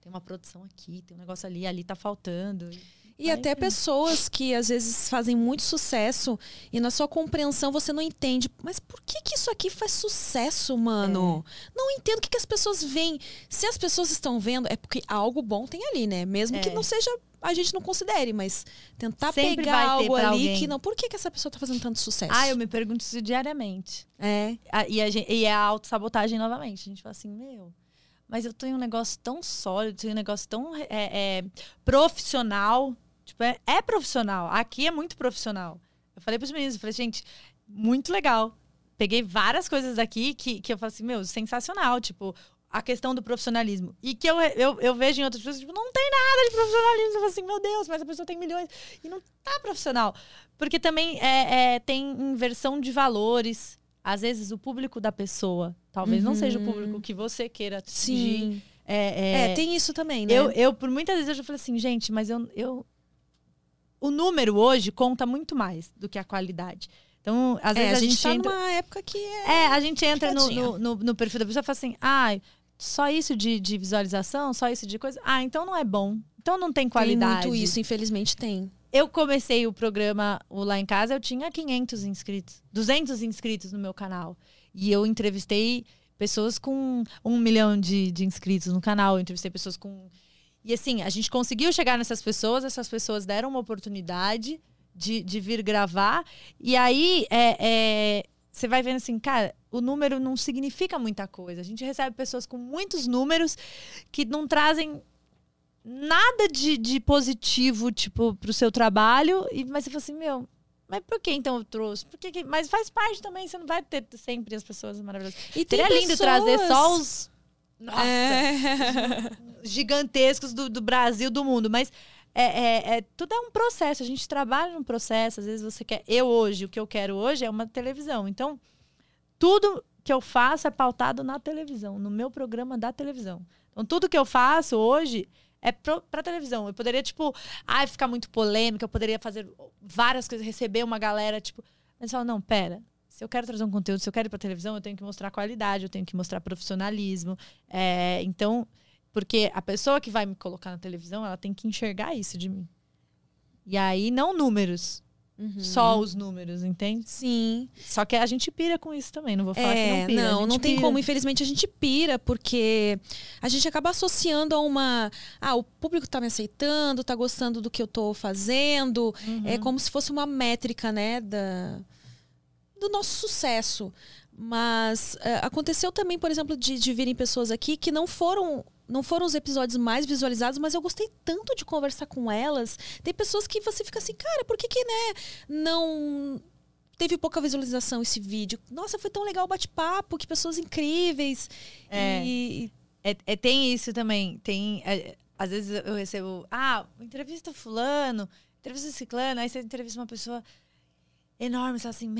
tem uma produção aqui, tem um negócio ali, ali tá faltando. E vai, até pessoas que às vezes fazem muito sucesso e na sua compreensão você não entende. Mas por que, que isso aqui faz sucesso, mano? É. Não entendo o que, que as pessoas veem. Se as pessoas estão vendo, é porque algo bom tem ali, né? Mesmo é. que não seja a gente não considere, mas tentar Sempre pegar algo ali alguém. que não. Por que, que essa pessoa tá fazendo tanto sucesso? Ah, eu me pergunto isso diariamente. É. e, a gente, e é a autossabotagem novamente. A gente fala assim, meu, mas eu tenho um negócio tão sólido, tenho um negócio tão é, é, profissional. Tipo, é, é, profissional. Aqui é muito profissional. Eu falei pros meninos, eu falei, gente, muito legal. Peguei várias coisas aqui que, que eu falei assim, meu, sensacional. Tipo, a questão do profissionalismo. E que eu, eu, eu vejo em outras pessoas, tipo, não tem nada de profissionalismo. Eu falo assim, meu Deus, mas a pessoa tem milhões. E não tá profissional. Porque também é, é tem inversão de valores. Às vezes o público da pessoa talvez uhum. não seja o público uhum. que você queira atingir. Sim. É, é, é, tem isso também, né? Eu, eu, por muitas vezes, eu já falei assim, gente, mas eu, eu. O número hoje conta muito mais do que a qualidade. Então, às é, vezes a, a gente, gente tá entra... numa época que é. É, a gente entra no, no, no, no, perfil da pessoa e fala assim, ai. Ah, só isso de, de visualização, só isso de coisa. Ah, então não é bom. Então não tem qualidade. Tem muito isso, infelizmente tem. eu comecei o programa o lá em casa, eu tinha 500 inscritos, 200 inscritos no meu canal. E eu entrevistei pessoas com um milhão de, de inscritos no canal, eu entrevistei pessoas com. E assim, a gente conseguiu chegar nessas pessoas, essas pessoas deram uma oportunidade de, de vir gravar. E aí, é, é, você vai vendo assim, cara, o número não significa muita coisa. A gente recebe pessoas com muitos números que não trazem nada de, de positivo, tipo, pro seu trabalho. E, mas você fala assim, meu, mas por que então eu trouxe? Por que, que... Mas faz parte também, você não vai ter sempre as pessoas maravilhosas. E Seria lindo pessoas... trazer só os. Nossa! É. gigantescos do, do Brasil, do mundo. Mas é, é, é, tudo é um processo. A gente trabalha num processo. Às vezes você quer. Eu hoje, o que eu quero hoje é uma televisão. Então, tudo que eu faço é pautado na televisão, no meu programa da televisão. Então, tudo que eu faço hoje é pro, pra televisão. Eu poderia, tipo, ai, ficar muito polêmica, eu poderia fazer várias coisas, receber uma galera, tipo. Mas fala, não, pera. Se eu quero trazer um conteúdo, se eu quero ir pra televisão, eu tenho que mostrar qualidade, eu tenho que mostrar profissionalismo. É, então, porque a pessoa que vai me colocar na televisão, ela tem que enxergar isso de mim. E aí, não números. Uhum. Só os números, entende? Sim. Só que a gente pira com isso também, não vou falar é, que não pira. Não, não tem pira. como. Infelizmente a gente pira, porque a gente acaba associando a uma. Ah, o público tá me aceitando, tá gostando do que eu tô fazendo. Uhum. É como se fosse uma métrica, né, da, do nosso sucesso. Mas uh, aconteceu também, por exemplo, de, de virem pessoas aqui que não foram não foram os episódios mais visualizados, mas eu gostei tanto de conversar com elas. Tem pessoas que você fica assim, cara, por que que, né, não teve pouca visualização esse vídeo? Nossa, foi tão legal o bate-papo, que pessoas incríveis. É, e... é, é tem isso também. Tem, é, às vezes eu recebo, ah, entrevista fulano, entrevista ciclano, aí você entrevista uma pessoa enorme, você fala assim,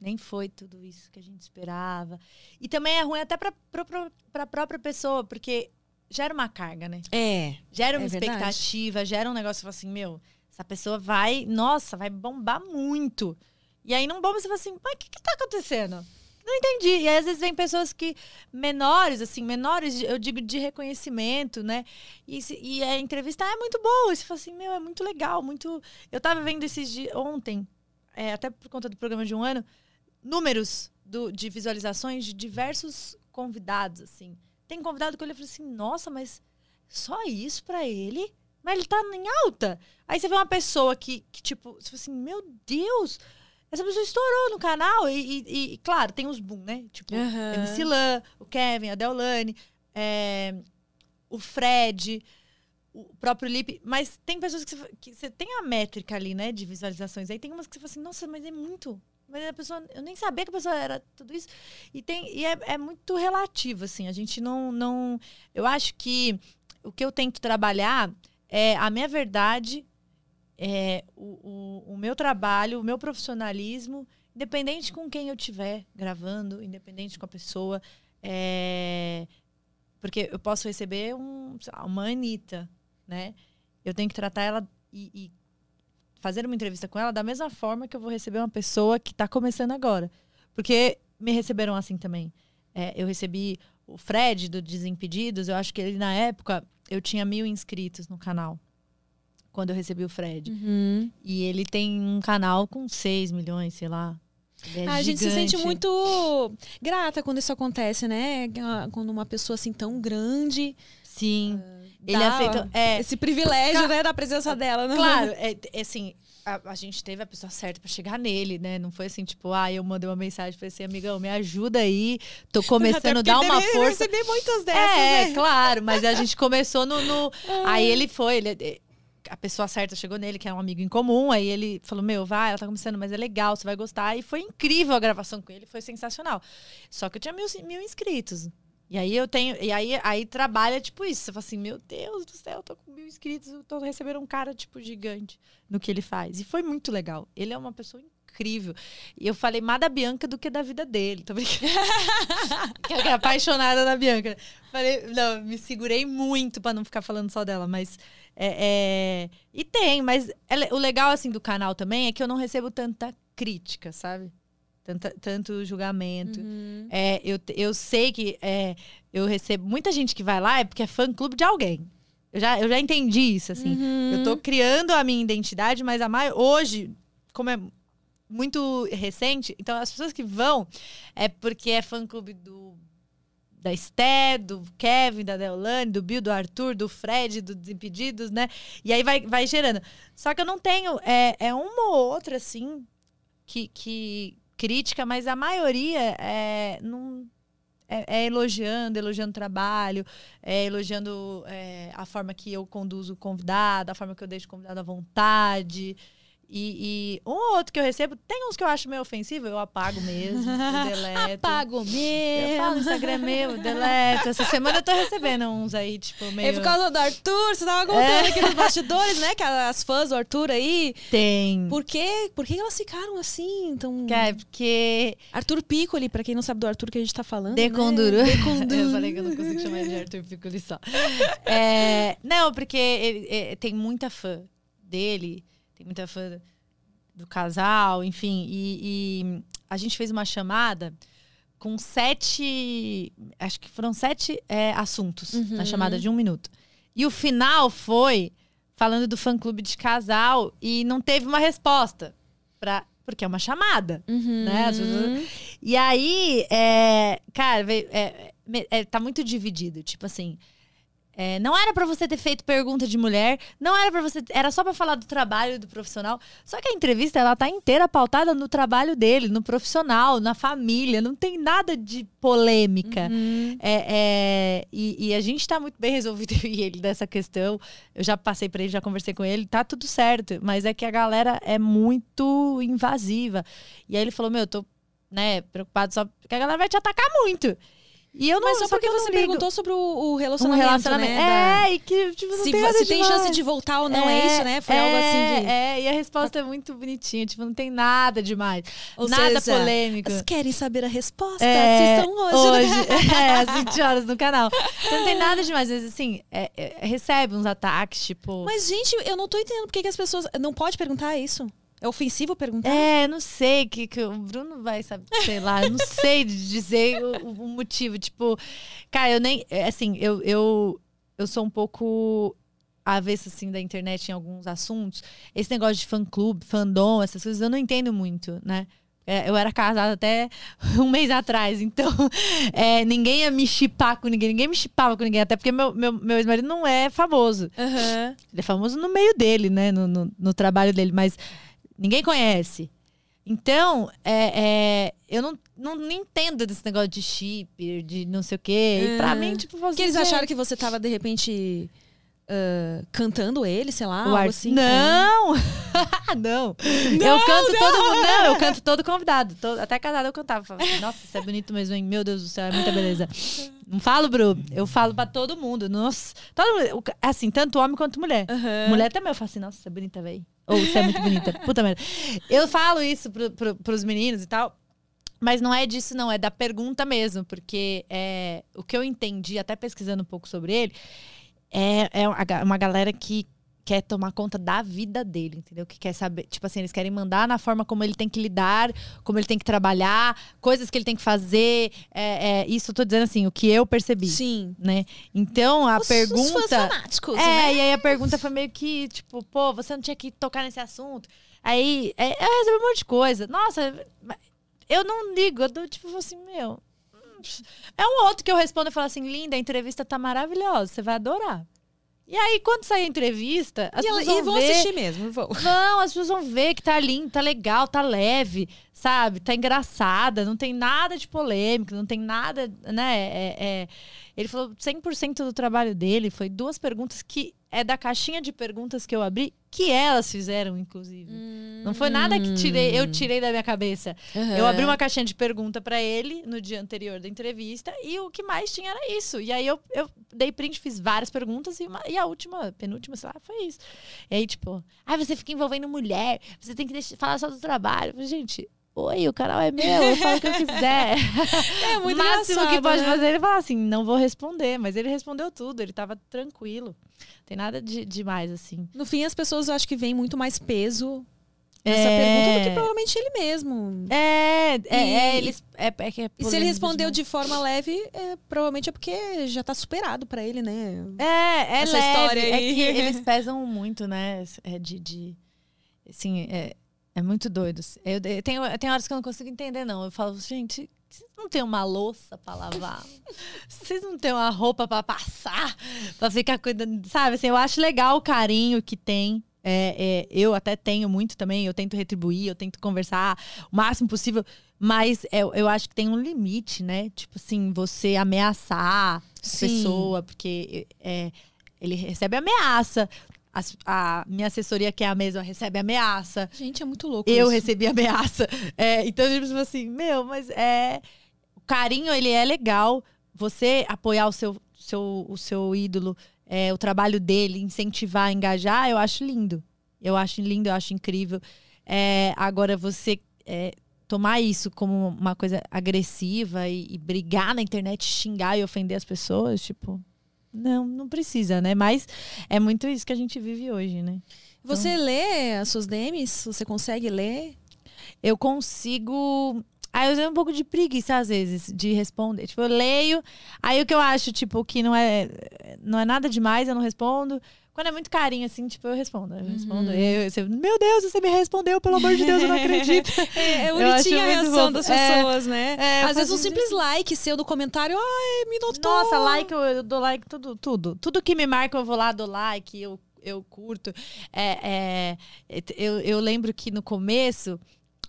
Nem foi tudo isso que a gente esperava. E também é ruim até para a própria pessoa, porque gera uma carga, né? É. Gera uma é expectativa, verdade. gera um negócio assim, meu, essa pessoa vai, nossa, vai bombar muito. E aí não bomba, você fala assim, mas o que, que tá acontecendo? Não entendi. E aí, às vezes vem pessoas que menores, assim, menores, eu digo de reconhecimento, né? E, e a entrevista é muito boa. E você fala assim, meu, é muito legal, muito. Eu tava vendo esses dias ontem, é, até por conta do programa de um ano, números do, de visualizações de diversos convidados, assim. Tem convidado que eu olhei e falei assim, nossa, mas só isso para ele? Mas ele tá em alta. Aí você vê uma pessoa que, que tipo, você fala assim, meu Deus, essa pessoa estourou no canal. E, e, e claro, tem os boom, né? Tipo, uhum. MC Lan, o Kevin, a Deolane, é, o Fred, o próprio Lip. Mas tem pessoas que você, que você tem a métrica ali, né, de visualizações. Aí tem umas que você fala assim, nossa, mas é muito, mas a pessoa, eu nem sabia que a pessoa era tudo isso. E, tem, e é, é muito relativo, assim. A gente não, não. Eu acho que o que eu tento trabalhar é a minha verdade, é o, o, o meu trabalho, o meu profissionalismo, independente com quem eu estiver gravando, independente com a pessoa. É, porque eu posso receber um, uma Anitta, né? Eu tenho que tratar ela e, e fazer uma entrevista com ela da mesma forma que eu vou receber uma pessoa que está começando agora. Porque me receberam assim também. É, eu recebi o Fred do Desimpedidos, eu acho que ele na época eu tinha mil inscritos no canal. Quando eu recebi o Fred. Uhum. E ele tem um canal com 6 milhões, sei lá. É a gente se sente muito grata quando isso acontece, né? Quando uma pessoa assim tão grande. Sim. Uh ele aceita é, esse privilégio, né, da presença dela. Né? Claro, é, é assim, a, a, gente teve a pessoa certa para chegar nele, né? Não foi assim, tipo, ah, eu mandei uma mensagem para assim, amigão, me ajuda aí, tô começando a dar uma força. Eu recebi muitas dessas, É, né? claro, mas a gente começou no... no... aí ele foi, ele a pessoa certa chegou nele, que é um amigo em comum, aí ele falou: Meu, vai, ela tá começando, mas é legal, você vai gostar. E foi incrível a gravação com ele, foi sensacional. Só que eu tinha mil, mil inscritos. E aí eu tenho. E aí, aí trabalha, tipo, isso. Você fala assim, meu Deus do céu, eu tô com mil inscritos, eu tô recebendo um cara, tipo, gigante no que ele faz. E foi muito legal. Ele é uma pessoa incrível. E eu falei mais da Bianca do que da vida dele. Tô brincando. que eu fiquei apaixonada na Bianca. Falei, não, me segurei muito para não ficar falando só dela, mas. É, é... E tem, mas ela, o legal, assim, do canal também é que eu não recebo tanta crítica, sabe? Tanta, tanto julgamento. Uhum. É, eu, eu sei que é, eu recebo. Muita gente que vai lá é porque é fã clube de alguém. Eu já, eu já entendi isso, assim. Uhum. Eu tô criando a minha identidade, mas a mai- hoje, como é muito recente, então as pessoas que vão é porque é fã clube do da Esté, do Kevin, da Deolane, do Bill, do Arthur, do Fred, do Desimpedidos, né? E aí vai, vai gerando. Só que eu não tenho. É, é uma ou outra, assim, que, que crítica, mas a maioria é, não, é, é elogiando, elogiando o trabalho, é elogiando é, a forma que eu conduzo o convidado, a forma que eu deixo o convidado à vontade. E, e um ou outro que eu recebo, tem uns que eu acho meio ofensivo, eu apago mesmo, eu deleto. Apago Eu mesmo. falo, Instagram é meu, eu deleto. Essa semana eu tô recebendo uns aí, tipo, meio. É por causa do Arthur, você tava contando É. aqui nos bastidores, né? Que as fãs do Arthur aí. Tem. Por quê? Por que elas ficaram assim? Então. Que é porque. Arthur Piccoli, pra quem não sabe do Arthur que a gente tá falando. Deconduro. Né? Deconduro. eu falei que eu não consigo chamar ele de Arthur Piccoli só. É, não, porque ele, é, tem muita fã dele, tem muita fã do casal, enfim. E, e a gente fez uma chamada com sete. Acho que foram sete é, assuntos na chamada de um minuto. E o final foi falando do fã-clube de casal e não teve uma resposta. Pra, porque é uma chamada. Uhum. Né? As pessoas- E aí, é, cara, é, é, é, tá muito dividido. Tipo assim, é, não era pra você ter feito pergunta de mulher, não era para você, era só pra falar do trabalho do profissional. Só que a entrevista ela tá inteira pautada no trabalho dele, no profissional, na família, não tem nada de polêmica. Uhum. É, é, e, e a gente tá muito bem resolvido e ele dessa questão. Eu já passei pra ele, já conversei com ele, tá tudo certo. Mas é que a galera é muito invasiva. E aí ele falou: Meu, eu tô né, preocupado só porque a galera vai te atacar muito. E eu não Mas só porque que eu não você perguntou sobre o, o um relacionamento, relacionamento. né? da- É, e que tipo, não se, tem nada se tem chance de voltar ou não, é, isso, né? Foi é, algo assim de. É, e a resposta é muito bonitinha, tipo, não tem nada demais. Ou nada seja, polêmico. Vocês querem saber a resposta? É, Assistam hoje. né? é, às 20 horas no canal. Então não tem nada demais. Mas assim, é- é- recebe uns ataques, tipo. Mas, gente, eu não tô entendendo por que as pessoas. Não pode perguntar isso? É ofensivo perguntar? É, não sei que, que o Bruno vai saber, sei lá, eu não sei dizer o, o motivo. Tipo, cara, eu nem. é, Assim, eu, eu, eu sou um pouco avessa assim da internet em alguns assuntos. Esse negócio de fã-clube, fandom, essas coisas, eu não entendo muito, né? É, Eu era casada até um mês atrás, então é, ninguém ia me chipar com ninguém, ninguém me chipava com ninguém, até porque meu, meu, meu ex-marido não é famoso. Aham. Ele é famoso no meio dele, né? No, no, no trabalho dele, mas ninguém conhece. Então, é, é, eu não, não, não entendo desse negócio de chip, de não sei o quê. E pra Uhum. mim, tipo, você. Que eles acharam que você tava, de repente, ah, cantando ele, sei lá, O algo ar... assim. Não! não! eu canto todo mundo. Não, eu canto todo convidado. todo- até casada eu cantava. Falava assim, Nossa, isso é bonito mesmo, hein? Meu Deus do céu, é muita beleza. Não falo, Bru. Eu falo pra todo mundo. Nossa. Todo mundo. Assim, tanto homem quanto mulher. Aham. Mulher também, eu falo assim, nossa, você é bonita, véi. Ou você é muito bonita. Puta merda. Eu falo isso pro, pro, pros meninos e tal. Mas não é disso, não. É da pergunta mesmo. Porque é, o que eu entendi, até pesquisando um pouco sobre ele, é, é uma ga- uma galera que quer tomar conta da vida dele, entendeu? Que quer saber, tipo assim, eles querem mandar na forma como ele tem que lidar, como ele tem que trabalhar, coisas que ele tem que fazer. É, é, isso eu tô dizendo assim, o que eu percebi, Sim. né? Então, a Os- Os pergunta... fãs fanáticos, É, né? e aí a pergunta foi meio que, tipo, pô, você não tinha que tocar nesse assunto. Aí é, eu recebi um monte de coisa. Nossa, eu não ligo, eu dou, tipo assim, meu. É um outro que eu respondo e falo assim, linda, a entrevista tá maravilhosa, você vai adorar. E aí, quando sair a entrevista, as E, ela- pessoas e vão vão ver. assistir mesmo, vão. Não, as pessoas vão ver que tá lindo, tá legal, tá leve, sabe? Tá engraçada, não tem nada de polêmica, não tem nada, né? É- é- Ele falou 100% do trabalho dele foi duas perguntas que é da caixinha de perguntas que eu abri, que elas fizeram, inclusive. Não foi nada que tirei, eu tirei da minha cabeça. Aham. Eu abri uma caixinha de pergunta pra ele no dia anterior da entrevista e o que mais tinha era isso. E aí eu, eu dei print, fiz várias perguntas e, uma- e a última, penúltima, sei lá, foi isso. E aí, tipo, ah, você fica envolvendo mulher, você tem que deixar, falar só do trabalho. Eu falei, Gente, oi, o canal é meu, eu falo o que eu quiser. É muito o máximo que pode né? fazer é ele falar assim, não vou responder. Mas ele respondeu tudo, ele tava tranquilo. Tem nada de demais, assim. No fim, as pessoas acho que veem muito mais peso nessa É. pergunta do que provavelmente ele mesmo. É, é, é, E- eles. É, é que é E se ele respondeu de forma leve, é, provavelmente é porque já tá superado pra ele, né? É, é Essa leve. história É aí. que eles pesam muito, né? É de. de assim, é, é muito doido. Eu, eu tenho, tem horas que eu não consigo entender, não. Eu falo, gente, vocês não tem uma louça pra lavar? Vocês não tem uma roupa pra passar? Pra ficar cuidando. Sabe, assim, eu acho legal o carinho que tem. É, é, eu até tenho muito também, eu tento retribuir, eu tento conversar o máximo possível, mas é, eu acho que tem um limite, né? Tipo assim, você ameaçar a pessoa, porque é, ele recebe ameaça. As- A, minha assessoria, que é a mesma, recebe ameaça. Gente, é muito louco Eu isso. recebi ameaça. É, então, tipo assim, meu, mas é. O carinho, ele é legal. Você apoiar o seu, seu, o seu ídolo, é, o trabalho dele, incentivar, engajar, eu acho lindo. Eu acho lindo, eu acho incrível. É, agora, você é, tomar isso como uma coisa agressiva e, e brigar na internet, xingar e ofender as pessoas, tipo. Não, não precisa, né? Mas é muito isso que a gente vive hoje, né? Você lê as suas DMs? Você consegue ler? eu consigo. Aí eu tenho um pouco de preguiça, às vezes, de responder. Tipo, eu leio, aí o que eu acho, tipo, que não é, não é nada demais, eu não respondo. Quando é muito carinho, assim, tipo, eu respondo. Eu respondo. Eu, eu, você- meu Deus, você me respondeu, pelo amor de Deus, eu não acredito. É, é bonitinha a reação das É, pessoas, né? é, Às vezes um simples like seu do comentário, ai, me notou. Nossa, like, eu, eu dou like, tudo, tudo. Tudo que me marca, eu vou lá, dou like, eu, eu curto. É, é, eu, eu lembro que no começo,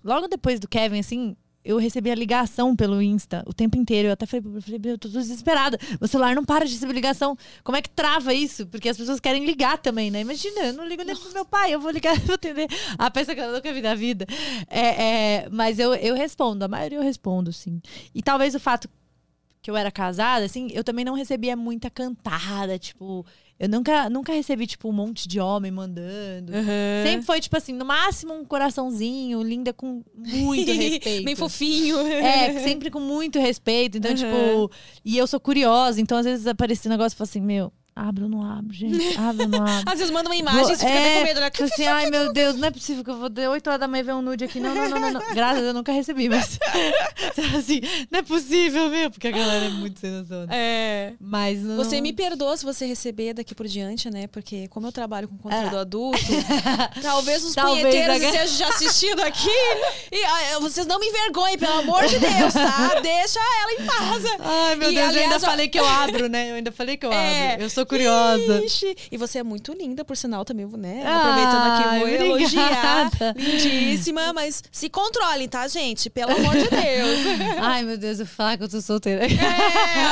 logo depois do Kevin, assim, eu recebia ligação pelo Insta o tempo inteiro. Eu até falei, eu falei, meu, eu tô desesperada. O celular não para de receber ligação. Como é que trava isso? Porque as pessoas querem ligar também, né? Imagina, eu não ligo nem pro meu pai, eu vou ligar, vou atender a pessoa que eu nunca vi na vida. É, é, mas eu, eu respondo, a maioria eu respondo, sim. E talvez o fato que eu era casada, assim, eu também não recebia muita cantada, tipo, eu nunca, nunca recebi, tipo, um monte de homem mandando. Sempre foi, tipo assim, no máximo um coraçãozinho, linda com muito respeito. Bem fofinho. É, sempre com muito respeito. Então, Uhum. tipo, e eu sou curiosa, então às vezes aparecia um negócio e falo assim, meu, abro ou não abro, gente? Abro ou não abro? Às vezes manda uma imagem, você fica até com medo, né? tipo assim, ai meu Deus, não é possível que eu vou ter 8 horas da manhã ver um nude aqui. Não, não, não, não. não. Graças a Deus eu nunca recebi, mas assim, não é possível, meu, porque a galera é muito sem noção. né? É. Mas não... Você me perdoa se você receber daqui por diante, né? Porque como eu trabalho com conteúdo É. adulto, talvez os Talvez punheteiros agora- estejam já assistindo aqui. E ah, vocês não me envergonhem, pelo amor de Deus, tá? Deixa ela em paz. Ai, meu E, Deus, eu ainda aliás, ó- falei que eu abro, né? Eu ainda falei que eu É. abro. Eu sou curiosa. Ixi. E você é muito linda, por sinal, também, né? Ai, Aproveitando aqui, vou elogiar. Lindíssima, mas se controlem, tá, gente? Pelo amor de Deus. Ai, meu Deus, eu falar que eu tô solteira. É,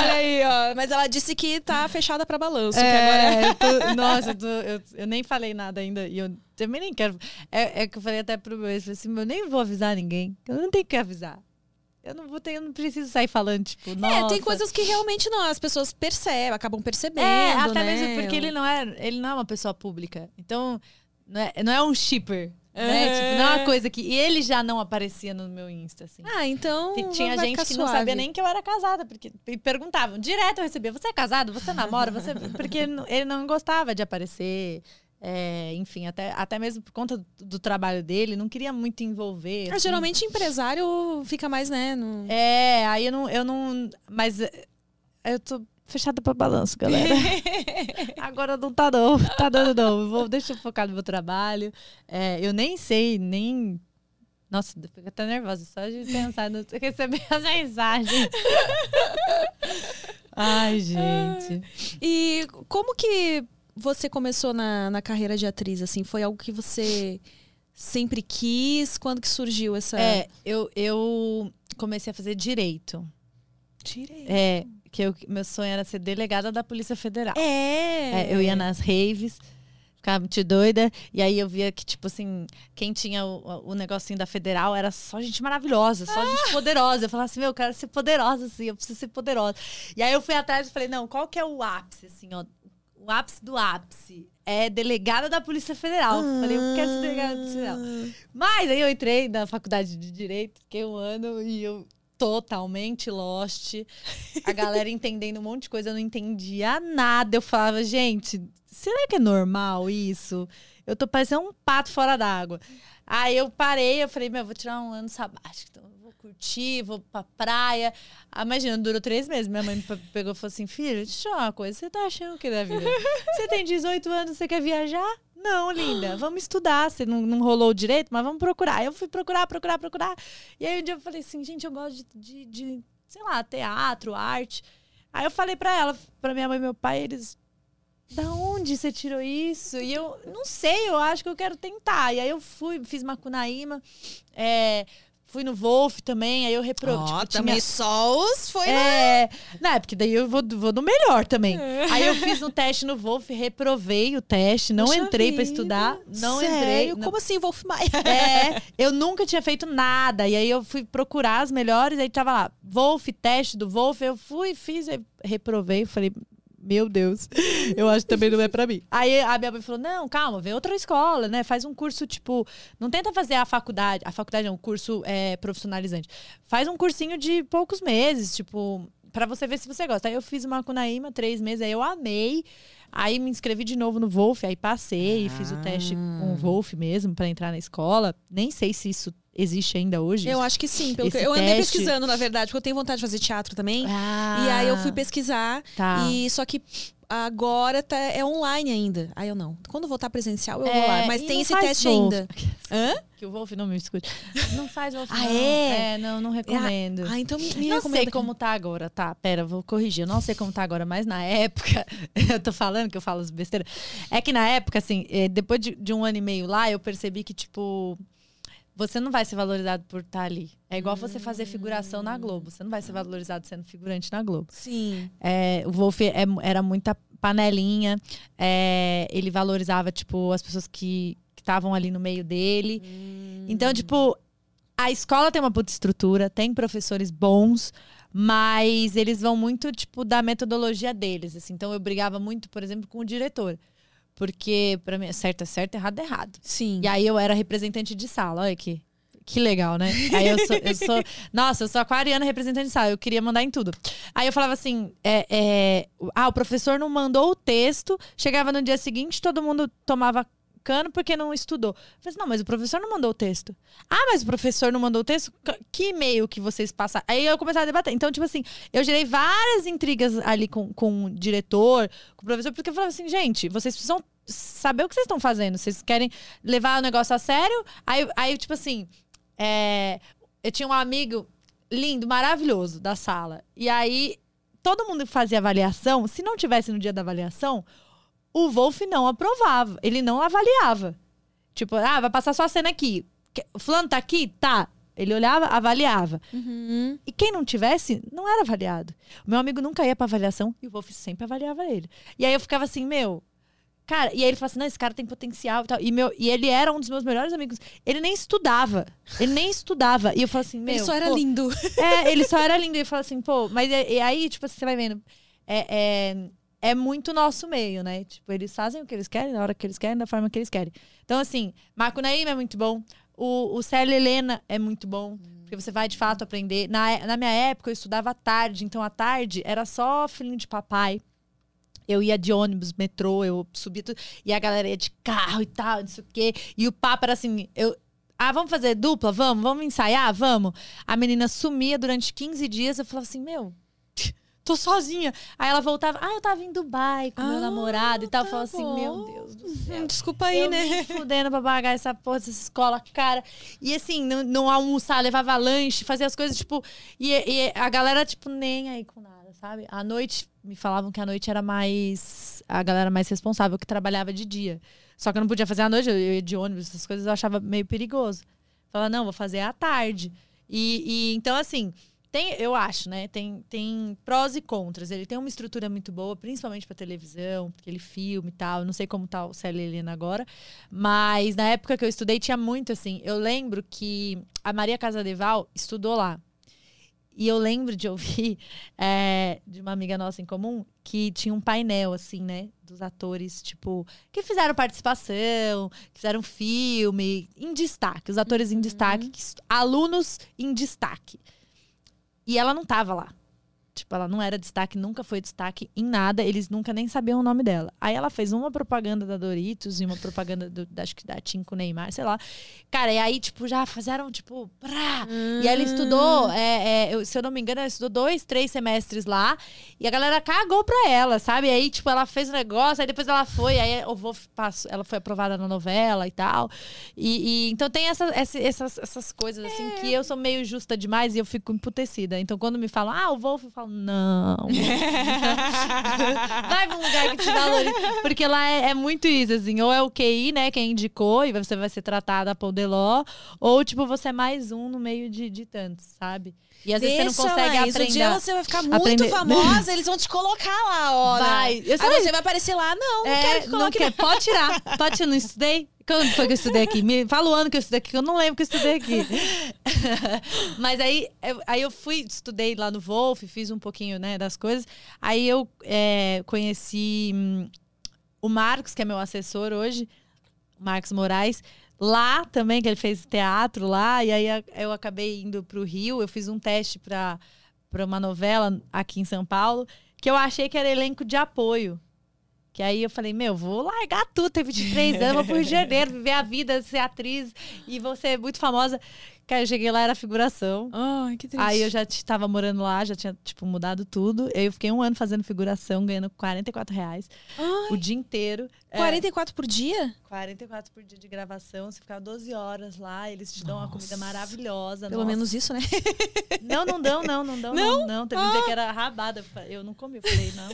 olha aí, ó. Mas ela disse que tá fechada pra balanço. que agora... É, eu tô- nossa, eu, tô- eu- eu nem falei nada ainda. E eu também nem quero. É, é que eu falei até pro meu ex, falei assim, eu nem vou avisar ninguém. Eu não tenho que avisar. Eu não vou ter, eu não preciso sair falando, tipo, nossa. É, tem coisas que realmente não, as pessoas percebem, acabam percebendo. É, até né? mesmo porque ele não é, ele não é uma pessoa pública. Então, não é, não é um shipper. Né? É. Tipo, não é uma coisa que. E ele já não aparecia no meu Insta, assim. Ah, então. Tem- Tinha gente que não suave. sabia nem que eu era casada, porque me perguntavam. Direto eu recebia: você é casado? Você namora? Você... Porque não- ele não gostava de aparecer. É, enfim, até, até mesmo por conta do, do trabalho dele, não queria muito envolver. Ah, assim. geralmente empresário fica mais, né? No... É, aí eu não. Eu não mas é, eu tô fechada pra balanço, galera. Agora não tá, não. Tá dando, não. Vou, deixa eu focar no meu trabalho. É, eu nem sei, nem. Nossa, eu fico até nervosa só de pensar no receber as mensagens. Ai, gente. E como que você começou na, na carreira de atriz, assim? Foi algo que você sempre quis? Quando que surgiu essa... É, eu, eu comecei a fazer direito. Tirei. É, que eu, meu sonho era ser delegada da Polícia Federal. É. É, eu ia nas raves, ficava muito doida. E aí eu via que, tipo assim, quem tinha o, o negocinho da federal era só gente maravilhosa, só gente poderosa. Eu falava assim, meu, eu quero ser poderosa, assim, eu preciso ser poderosa. E aí eu fui atrás e falei, não, qual que é o ápice, assim, ó? O ápice do ápice é delegada da Polícia Federal. Eu Falei, eu quero ser delegada da Polícia Federal. Mas aí eu entrei na faculdade de Direito, fiquei um ano e eu totalmente lost. A galera entendendo um monte de coisa, eu não entendia nada. Eu falava, gente, será que é normal isso? Eu tô parecendo um pato fora d'água. Aí eu parei, eu falei, meu, eu vou tirar um ano sabático. Então curtir, vou pra praia. Ah, imagina, durou três meses. Minha mãe me pegou e falou assim: filho, deixa eu uma coisa. Você tá achando o que da vida? Você tem 18 anos, você quer viajar? Não, linda, vamos estudar. Você não, não rolou direito, mas vamos procurar. Eu fui procurar, procurar, procurar. E aí um dia eu falei assim, gente, eu gosto de, de, de sei lá, teatro, arte. Aí eu falei pra ela, pra minha mãe e meu pai, eles. Da onde você tirou isso? E eu não sei, eu acho que eu quero tentar. E aí eu fui, fiz Macunaíma. É, Fui no Wolf também, aí eu reprovei. Ó, tipo, também tinha- só os foi é, não, é porque daí eu vou, vou no melhor também. Aí eu fiz um teste no Wolf, reprovei o teste, não Puxa entrei pra vida. estudar, não Sério? entrei. não- Como assim, Wolf Maia? É, eu nunca tinha feito nada. E aí eu fui procurar as melhores, aí tava lá, Wolf, teste do Wolf. Eu fui, fiz, reprovei, falei, meu Deus, eu acho que também não é pra mim. Aí a minha mãe falou: não, calma, vê outra escola, né? Faz um curso, tipo, não tenta fazer a faculdade, a faculdade é um curso é, profissionalizante. Faz um cursinho de poucos meses, tipo, pra você ver se você gosta. Aí eu fiz uma Cunaíma, três meses, aí eu amei. Aí me inscrevi de novo no Wolf, aí passei, fiz o teste com o Wolf mesmo pra entrar na escola. Nem sei se isso existe ainda hoje. Eu acho que sim. Pelo que... Eu andei teste- pesquisando, na verdade, porque eu tenho vontade de fazer teatro também. Ah, E aí eu fui pesquisar. Tá. E só que agora tá, é online ainda. Aí eu não. Quando voltar presencial, eu É, vou lá. Mas tem esse teste Wolf. ainda. Hã? Que o Wolf não me escute. Não faz Wolf. Ah, não. é? não, não recomendo. Ah, então me, me não recomenda. sei como tá agora, tá? Pera, vou corrigir. Eu não sei como tá agora, mas na época, eu tô falando que eu falo as besteiras. É que na época, assim, eh, depois de, de um ano e meio lá, eu percebi que, tipo, você não vai ser valorizado por estar ali. É igual você fazer figuração na Globo. Você não vai ser valorizado sendo figurante na Globo. Sim. É, o Wolf é- era muita panelinha. é, ele valorizava, tipo, as pessoas que estavam ali no meio dele. Então, tipo, a escola tem uma puta estrutura, tem professores bons, mas eles vão muito, tipo, da metodologia deles. Assim. Então, eu brigava muito, por exemplo, com o diretor. Porque, pra mim, certo é certo, errado é errado. Sim. E aí eu era representante de sala, olha que. Que legal, né? Aí eu sou, eu sou. Nossa, eu sou aquariana representante de sala. Eu queria mandar em tudo. Aí eu falava assim: é, é, ah, o professor não mandou o texto, chegava no dia seguinte, todo mundo tomava porque não estudou. Eu falei assim, não, mas o professor não mandou o texto. Ah, mas o professor não mandou o texto? Que e-mail que vocês passaram? Aí eu começava a debater. Então, tipo assim, eu gerei várias intrigas ali com, com o diretor, com o professor, porque eu falava assim, gente, vocês precisam saber o que vocês estão fazendo. Vocês querem levar o negócio a sério? Aí, aí tipo assim, é, eu tinha um amigo lindo, maravilhoso da sala. E aí, todo mundo fazia avaliação. Se não tivesse no dia da avaliação, o Wolf não aprovava. Ele não avaliava. Tipo, ah, vai passar só a cena aqui. Fulano tá aqui? Tá. Ele olhava, avaliava. Uhum. E quem não tivesse, não era avaliado. O meu amigo nunca ia pra avaliação e o Wolf sempre avaliava ele. E aí eu ficava assim, meu. Cara, e aí ele falou assim: não, esse cara tem potencial e tal. E, meu, e ele era um dos meus melhores amigos. Ele nem estudava. Ele nem estudava. E eu falei assim, meu. Ele só era pô, lindo. é, ele só era lindo. E eu falo assim, pô, mas e, e aí, tipo assim, você vai vendo. É, é, é muito nosso meio, né? Tipo, eles fazem o que eles querem, na hora que eles querem, da forma que eles querem. Então, assim, Macunaíma é muito bom. O, o Célio Helena é muito bom. Porque você vai, de fato, aprender. Na, na minha época, eu estudava à tarde. Então, à tarde, era só filhinho de papai. Eu ia de ônibus, metrô, eu subia tudo. E a galera ia de carro e tal, não sei o quê. E o papo era assim, eu... Ah, vamos fazer dupla? Vamos? Vamos ensaiar? Vamos? A menina sumia durante 15 dias. Eu falava assim, meu... Tô sozinha. Aí ela voltava. Ah, eu tava em Dubai com meu Ah, namorado e tal. Eu tá falava assim, meu Deus do céu. Hum, Desculpa aí, eu né? me fudendo pra pagar essa porra dessa escola, cara. E assim, não, não almoçar, levava lanche, fazia as coisas, tipo. E, e a galera, tipo, nem aí com nada, sabe? À noite, me falavam que a noite era mais. A galera mais responsável, que trabalhava de dia. Só que eu não podia fazer à noite, eu ia de ônibus, essas coisas eu achava meio perigoso. Falava, não, vou fazer à tarde. E, e então, assim. Tem, eu acho, né? Tem, tem prós e contras. Ele tem uma estrutura muito boa, principalmente para televisão, porque ele filme e tal. Eu não sei como tá o Célia Helena agora, mas na época que eu estudei tinha muito assim. Eu lembro que a Maria Casadeval estudou lá. E eu lembro de ouvir é, de uma amiga nossa em comum que tinha um painel, assim, né? Dos atores, tipo, que fizeram participação, que fizeram filme, em destaque. Os atores em destaque, que, alunos em destaque. E ela não tava lá. Tipo, ela não era destaque, nunca foi destaque em nada, eles nunca nem sabiam o nome dela. Aí ela fez uma propaganda da Doritos e uma propaganda do, acho que da Tinko Neymar, sei lá. Cara, e aí, tipo, já fizeram, tipo, prá! Hum. E ela estudou, é, é, se eu não me engano, ela estudou dois, três semestres lá. E a galera cagou pra ela, sabe? E aí, tipo, ela fez o negócio, aí depois ela foi, aí eu vou, passo, ela foi aprovada na novela e tal. E, e então tem essa, essa, essas, essas coisas, assim, é. que eu sou meio justa demais e eu fico emputecida. Então, quando me falam, ah, o Wolf, eu falo, não. vai pra um lugar que te valoriza. Porque lá é, é, muito isso, assim. Ou é o QI, né, quem indicou, e você vai ser tratada a Podeló. Ou, tipo, você é mais um no meio de, de tantos, sabe? E às Deixa vezes você não consegue aprender. Um dia você vai ficar muito aprender. famosa, eles vão te colocar lá, olha. Vai. Eu Aí você vai aparecer lá, não, é, não quero que Não quer. Pode tirar. Pode tirar, não estudei. Quando foi que eu estudei aqui? Me fala o ano que eu estudei aqui, que eu não lembro que eu estudei aqui. Mas aí, eu, aí eu fui, estudei lá no Wolf, fiz um pouquinho né, das coisas. Aí eu é, conheci hum, o Marcos, que é meu assessor hoje, Marcos Moraes, lá também, que ele fez teatro lá. E aí eu acabei indo para o Rio. Eu fiz um teste para uma novela aqui em São Paulo, que eu achei que era elenco de apoio. Que aí eu falei, meu, vou largar tudo, ter 23 anos, vou pro Rio de Janeiro, viver a vida, ser atriz e vou ser muito famosa. Cara, eu cheguei lá, era figuração. Ai, que triste. Aí eu já estava morando lá, já tinha, tipo, mudado tudo. Eu fiquei um ano fazendo figuração, ganhando 44 reais Ai. o dia inteiro. 44 é, por dia? 44 por dia de gravação. Você ficava 12 horas lá, eles te dão Nossa. uma comida maravilhosa. Pelo Nossa. menos isso, né? Não, não dão, não, não dão, não. Não, não. Teve ah. um dia que era rabada. Eu não comi, eu falei, não.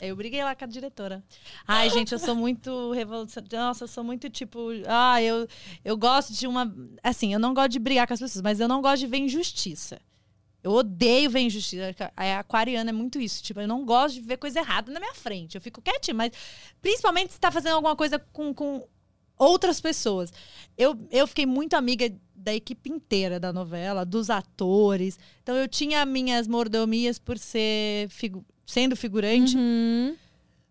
Eu briguei lá com a diretora. Ai, gente, eu sou muito revolucionária. Nossa, eu sou muito tipo. Ah, eu, eu gosto de uma. Assim, eu não gosto de brigar com as pessoas, mas eu não gosto de ver injustiça. Eu odeio ver injustiça. A aquariana é muito isso. Tipo, eu não gosto de ver coisa errada na minha frente. Eu fico quietinha, mas principalmente se tá fazendo alguma coisa com, com outras pessoas. Eu, eu fiquei muito amiga da equipe inteira da novela, dos atores. Então eu tinha minhas mordomias por ser figu sendo figurante. Uhum.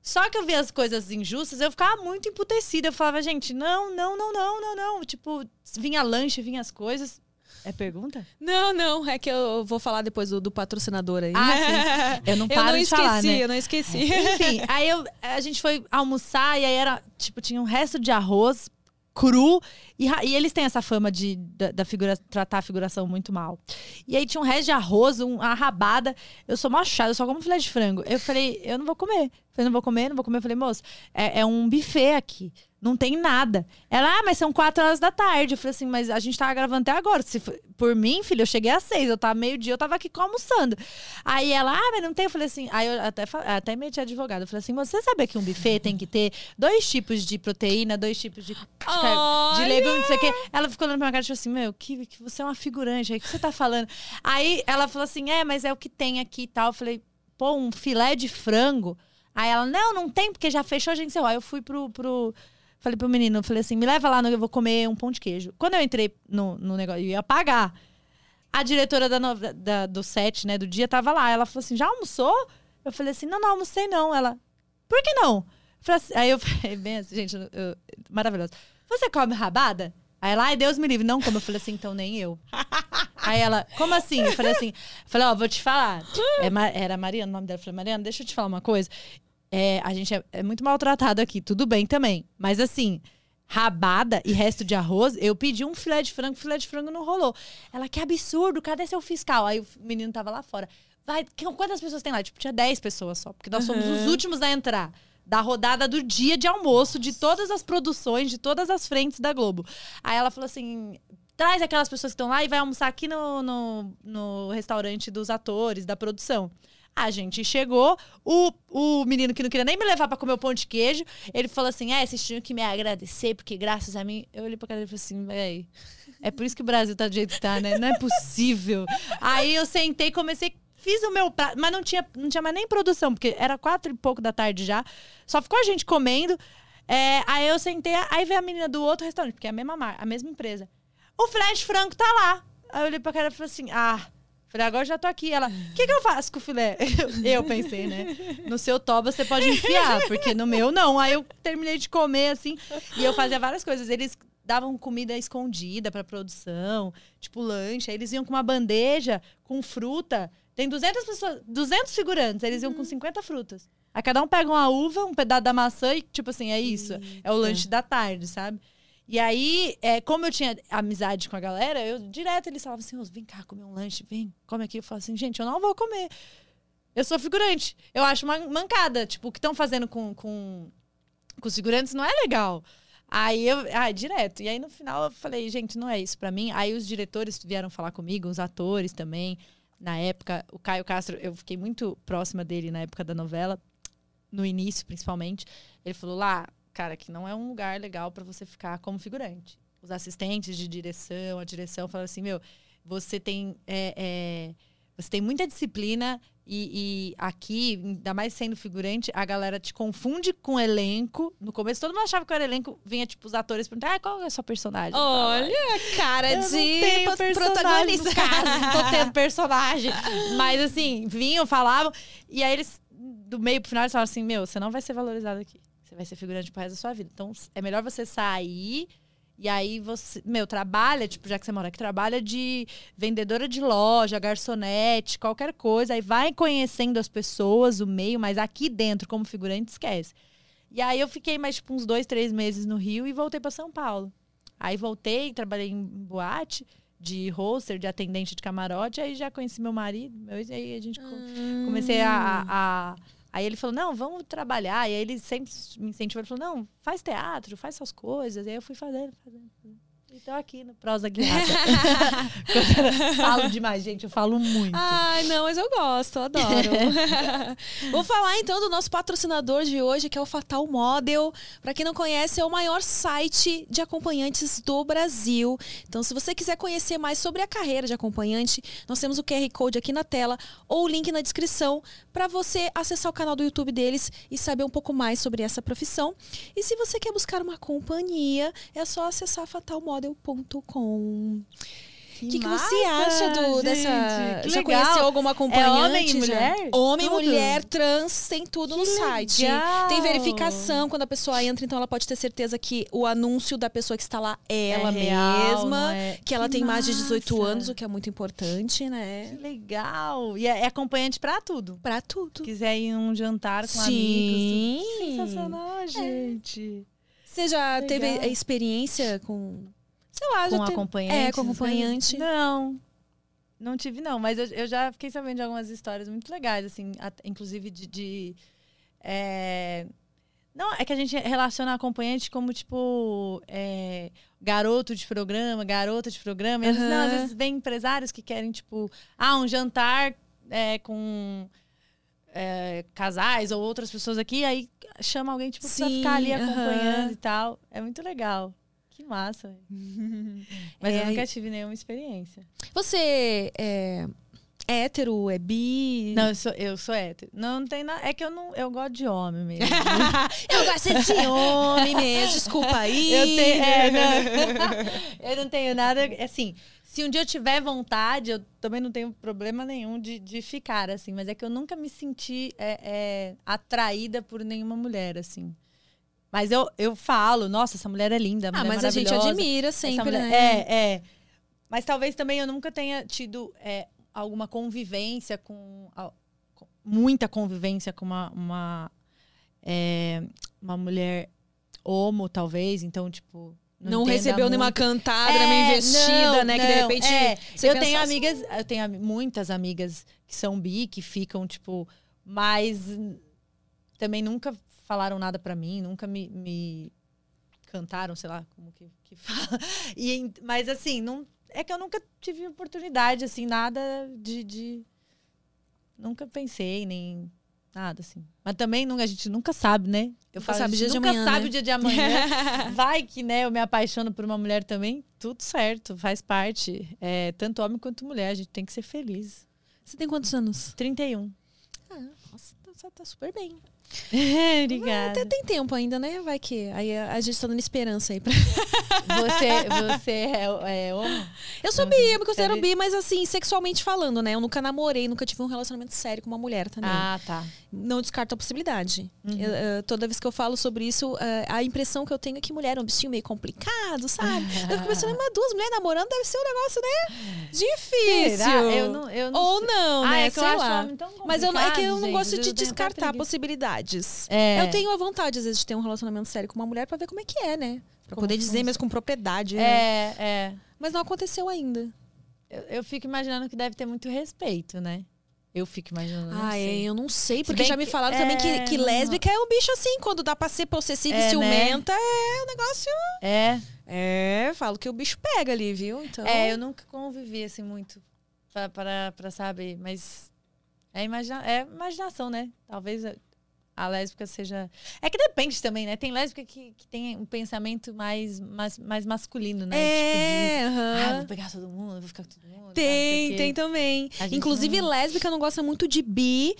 Só que eu via as coisas injustas, eu ficava muito emputecida. Eu falava, gente, não, não, não, não, não, não. Tipo, vinha lanche, vinha as coisas. É pergunta? Não, não. É que eu vou falar depois do, do patrocinador aí. Ah, sim. Eu não paro eu não de esqueci, falar, né? Eu não esqueci. Enfim, aí eu, a gente foi almoçar e aí era, tipo, tinha um resto de arroz cru. E, e, eles têm essa fama de da, da, figura, tratar a figuração muito mal. E aí tinha um resto de arroz, um, uma rabada. Eu sou machada, eu só como filé de frango. Eu falei, eu não vou comer. Eu falei, não vou comer, não vou comer. Eu falei, moço, é, é um buffet aqui. Não tem nada. Ela, ah, mas são quatro horas da tarde. Eu falei assim, mas a gente tava gravando até agora. Se for, por mim, filho, eu cheguei às seis. Eu tava meio-dia, eu tava aqui almoçando. Aí ela, ah, mas não tem. Eu falei assim, aí eu até, até meti advogado. Eu falei assim, você sabe que um buffet tem que ter dois tipos de proteína, dois tipos de, de, de legumes, não sei o quê. Ela ficou olhando pra minha cara e falou assim, meu, que, que você é uma figurante. Aí, o que você tá falando? Aí ela falou assim, é, mas é o que tem aqui e tal. Eu falei, pô, um filé de frango. Aí ela, não, não tem, porque já fechou a gente. Aí eu fui pro, pro Falei pro menino, falei assim, me leva lá, eu vou comer um pão de queijo. Quando eu entrei no, no negócio, eu ia pagar. A diretora da, da, do set, né, do dia, tava lá. Ela falou assim, já almoçou? Eu falei assim, não, não almocei não. Ela, por que não? Assim, aí eu falei, bem assim, gente, eu, eu, maravilhoso. Você come rabada? Aí ela, ai, Deus me livre, não como. Eu falei assim, então nem eu. Aí ela, como assim? Eu falei assim, falei, ó, vou te falar. É, era Mariana o nome dela. Eu falei, Mariana, deixa eu te falar uma coisa é, a gente é, é muito maltratado aqui, tudo bem também. Mas assim, rabada e resto de arroz, eu pedi um filé de frango, filé de frango não rolou. Ela, que absurdo, cadê seu fiscal? Aí o menino tava lá fora. Vai, quantas pessoas tem lá? Tipo, tinha 10 pessoas só, porque nós somos os últimos a entrar. Da rodada do dia de almoço, de todas as produções, de todas as frentes da Globo. Aí ela falou assim: traz aquelas pessoas que estão lá e vai almoçar aqui no, no, no restaurante dos atores, da produção. A gente chegou, o, o menino que não queria nem me levar para comer o pão de queijo, ele falou assim: é, vocês tinham que me agradecer, porque graças a mim. Eu olhei pra cara e falei assim: véi, é por isso que o Brasil tá do jeito que tá, né? Não é possível. Aí eu sentei, comecei, fiz o meu prato, mas não tinha, não tinha mais nem produção, porque era quatro e pouco da tarde já. Só ficou a gente comendo. É, aí eu sentei, aí veio a menina do outro restaurante, porque é a mesma mar, a mesma empresa. O Fred Franco tá lá. Aí eu olhei pra cara e falei assim: ah. Falei, agora já tô aqui. Ela, o que, que eu faço com o filé? Eu pensei, né? No seu toba você pode enfiar, porque no meu não. Aí eu terminei de comer, assim, e eu fazia várias coisas. Eles davam comida escondida pra produção, tipo lanche. Aí eles iam com uma bandeja com fruta. Tem 200 pessoas, 200 figurantes, eles iam com 50 frutas. Aí cada um pega uma uva, um pedaço da maçã e, tipo assim, é isso. É o lanche da tarde, sabe? E aí, é, como eu tinha amizade com a galera, eu direto eles falavam assim: "Ô, vem cá comer um lanche, vem, come aqui. Eu falava assim, gente, eu não vou comer. Eu sou figurante. Eu acho uma mancada. Tipo, o que estão fazendo com, com, com os figurantes não é legal. Aí eu, ah, direto. E aí no final eu falei, gente, não é isso pra mim. Aí os diretores vieram falar comigo, os atores também. Na época, o Caio Castro, eu fiquei muito próxima dele na época da novela, no início principalmente. Ele falou lá, cara, que não é um lugar legal pra você ficar como figurante. Os assistentes de direção, a direção falaram assim, meu, você tem é, é, você tem muita disciplina e, e aqui, ainda mais sendo figurante, a galera te confunde com o elenco. No começo, todo mundo achava que era elenco. Vinha, tipo, os atores perguntar, ah, qual é a sua personagem? Olha, cara eu de protagonista. caso, tô tendo personagem. Mas assim, vinham, falavam. E aí eles, do meio pro final, eles falavam assim: Meu, você não vai ser valorizado aqui. Você vai ser figurante pro resto da sua vida. Então é melhor você sair. E aí você, meu, trabalha, tipo, já que você mora aqui, trabalha de vendedora de loja, garçonete, qualquer coisa. Aí vai conhecendo as pessoas, o meio, mas aqui dentro, como figurante, esquece. E aí eu fiquei mais, tipo, uns dois, três meses no Rio e voltei para São Paulo. Aí voltei, trabalhei em boate de roster, de atendente de camarote, aí já conheci meu marido, meu, e aí a gente co- comecei a, a- a- Aí ele falou, não, vamos trabalhar. E aí ele sempre me incentivou, ele falou, não, faz teatro, faz suas coisas. E aí eu fui fazendo, fazendo, fazendo. E tô aqui no Prosa Guiada. Falo demais, gente, eu falo muito. Ai, não, mas eu gosto, eu adoro. Vou falar então do nosso patrocinador de hoje, que é o Fatal Model. Pra quem não conhece, é o maior site de acompanhantes do Brasil. Então, se você quiser conhecer mais sobre a carreira de acompanhante, nós temos o QR Code aqui na tela ou o link na descrição para você acessar o canal do YouTube deles e saber um pouco mais sobre essa profissão. E se você quer buscar uma companhia, é só acessar fatalmodel.com. O que, que você massa, acha do, gente, dessa. que já legal. conheceu alguma acompanhante? É homem e já? mulher? Homem, Tudo? mulher, trans, tem tudo no Que site. legal. Tem verificação quando a pessoa entra, então ela pode ter certeza que o anúncio da pessoa que está lá é ela real, mesma, é? que ela Que tem mais de 18 massa. anos, o que é muito importante, Que né? legal. E é, é acompanhante pra tudo. Pra tudo. Se quiser ir num jantar com Sim. amigos. Que sensacional, gente. Você já Legal. teve a experiência com. Sei lá, Com já acompanhante? É, com acompanhante. Não. Não tive, não. Mas eu, eu já fiquei sabendo de algumas histórias muito legais, assim, at- inclusive de. de, é, Não, é que a gente relaciona acompanhante como, tipo, é, garoto de programa, garota de programa. E às vezes, não, às vezes vem empresários que querem, tipo, ah, um jantar é, com é, casais ou outras pessoas aqui, aí chama alguém, tipo, pra Sim, ficar ali acompanhando e tal. É muito legal. Que massa. Mas É, eu nunca tive nenhuma experiência. Você é hétero, é bi? Não, eu sou, eu sou hétero. Não, não tem nada. É que eu não. Eu gosto de homem mesmo. Eu gosto de homem mesmo, desculpa aí. eu tenho. É, não. eu não tenho nada. Assim, se um dia eu tiver vontade, eu também não tenho problema nenhum de, de ficar, assim. Mas é que eu nunca me senti é, é, atraída por nenhuma mulher, assim. Mas eu, eu falo, nossa, essa mulher é linda. Ah, mulher mas a gente admira sempre, mulher- né? É, é. Mas talvez também eu nunca tenha tido é, alguma convivência com. com- muita convivência com uma. uma, é, uma mulher homo, talvez. Então, tipo. Não, entenda recebeu nenhuma muito. cantada, É, nenhuma investida, não, né? que de não, repente. é. você eu tenho assim, amigas, eu tenho muitas amigas que são bi, que ficam, tipo, mas hum, também nunca falaram nada pra mim, nunca me, me cantaram, sei lá, como que, que fala. E, mas assim, não, é que eu nunca tive oportunidade, assim, nada de. de nunca pensei nem nada assim. Mas também não, a gente nunca sabe, né? Eu falo, sabe a gente dia de nunca amanhã, sabe né? o dia de amanhã. Vai que, né, eu me apaixono por uma mulher também. Tudo certo, faz parte. É, tanto homem quanto mulher, a gente tem que ser feliz. Você tem quantos anos? 31. Ah, nossa, tá, tá super bem. Obrigada. Até tem tempo ainda, né? Vai que. Aí a, a gente tá dando esperança aí pra. Você, você é, é homem? Eu sou bi, eu me considero é bi, mas assim, sexualmente falando, né? Eu nunca namorei, nunca tive um relacionamento sério com uma mulher também. Ah, tá. Não descarto a possibilidade. Uhum. Eu, toda vez que eu falo sobre isso, eh, a impressão que eu tenho é que mulher é um bichinho meio complicado, sabe? eu fico pensando, mas duas mulheres namorando deve ser um negócio, né? Difícil. Será? Eu não, eu não Ou sei. não, Ah, né? é que eu Sei acho lá. homem tão Mas eu, é que eu não gosto de Eu tenho até possibilidades. É. Eu tenho a vontade, às vezes, de ter um relacionamento sério com uma mulher pra ver como é que é, né? Pra Como poder dizer funciona. mesmo com propriedade. né? É, é. Mas não aconteceu ainda. Eu, eu fico imaginando que deve ter muito respeito, né? Eu fico imaginando. Ah, é, eu não sei, porque já me que- falaram é, também que, que não- lésbica é um bicho assim, quando dá pra ser possessiva É, e né? ciumenta, é um negócio. É. É, falo que o bicho pega ali, viu? Então. É, eu nunca convivi assim muito pra, pra, pra saber, mas é, imagina, é imaginação, né? Talvez a, lésbica seja. É que depende também, né? Tem lésbica que, que tem um pensamento mais, mais, mais masculino, né? É, Tipo de, ah, vou pegar todo mundo, vou ficar com todo mundo. Tem, quê. tem também. Inclusive, não- lésbica não gosta muito de bi.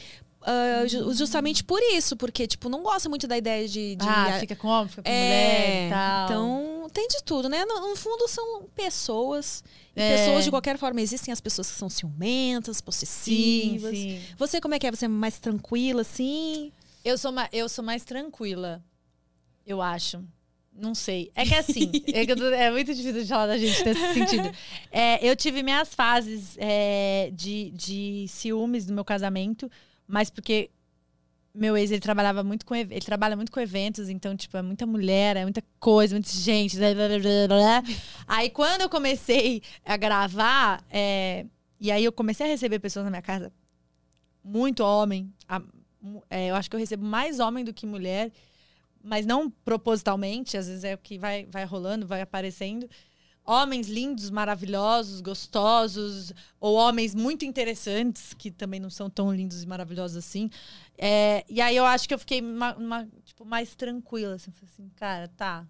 ju- justamente por isso, porque, tipo, não gosta muito da ideia de. de Ah, fica com homem, fica com mulher é, e tal. então tem de tudo, né? No, no fundo são pessoas. E É. pessoas, de qualquer forma, existem as pessoas que são ciumentas, sim, possessivas. sim. Você, como é que é? Você é mais tranquila, assim? Eu sou, eu sou mais tranquila, eu acho. Não sei. É que assim, é, eu tô- é muito difícil de falar da gente nesse sentido. É, eu tive minhas fases é, de, de ciúmes no meu casamento, mas porque meu ex, ele trabalhava muito com ele trabalha muito com eventos, então, tipo, é muita mulher, é muita coisa, muita gente. blá, blá, blá. Aí, quando eu comecei a gravar, é, e aí eu comecei a receber pessoas na minha casa, muito homem. a- é, eu acho que eu recebo mais homem do que mulher, mas não propositalmente, às vezes é o que vai, vai rolando, vai aparecendo. Homens lindos, maravilhosos, gostosos, ou homens muito interessantes, que também não são tão lindos e maravilhosos assim. É, e aí eu acho que eu fiquei ma- uma- tipo, mais tranquila. Assim, assim, cara, tá.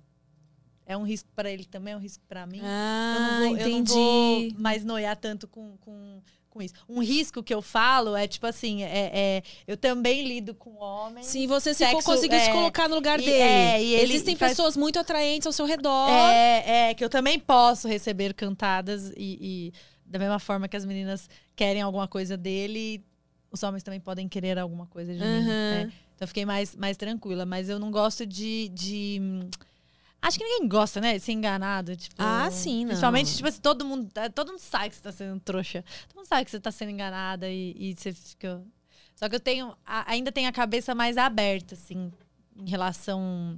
É um risco para ele também, é um risco para mim Ah, eu não vou, entendi. Eu não vou mais noiar tanto com, com, com isso. Um risco que eu falo é tipo assim, é, é- eu também lido com homens. Sim, você se Sexo, conseguiu se é, colocar no lugar e- dele. é, e Existem faz- pessoas muito atraentes ao seu redor. É, é, que eu também posso receber cantadas e, e da mesma forma que as meninas querem alguma coisa dele, os homens também podem querer alguma coisa de mim. Uhum. é. Então eu fiquei mais, mais tranquila, mas eu não gosto de. de Acho que ninguém gosta, né? De ser enganado. Tipo, Ah, sim, não. Principalmente, tipo assim, todo mundo, todo mundo sabe que você tá sendo trouxa. Todo mundo sabe que você tá sendo enganada e, e você fica. Só que eu tenho. ainda tenho a cabeça mais aberta, assim, em relação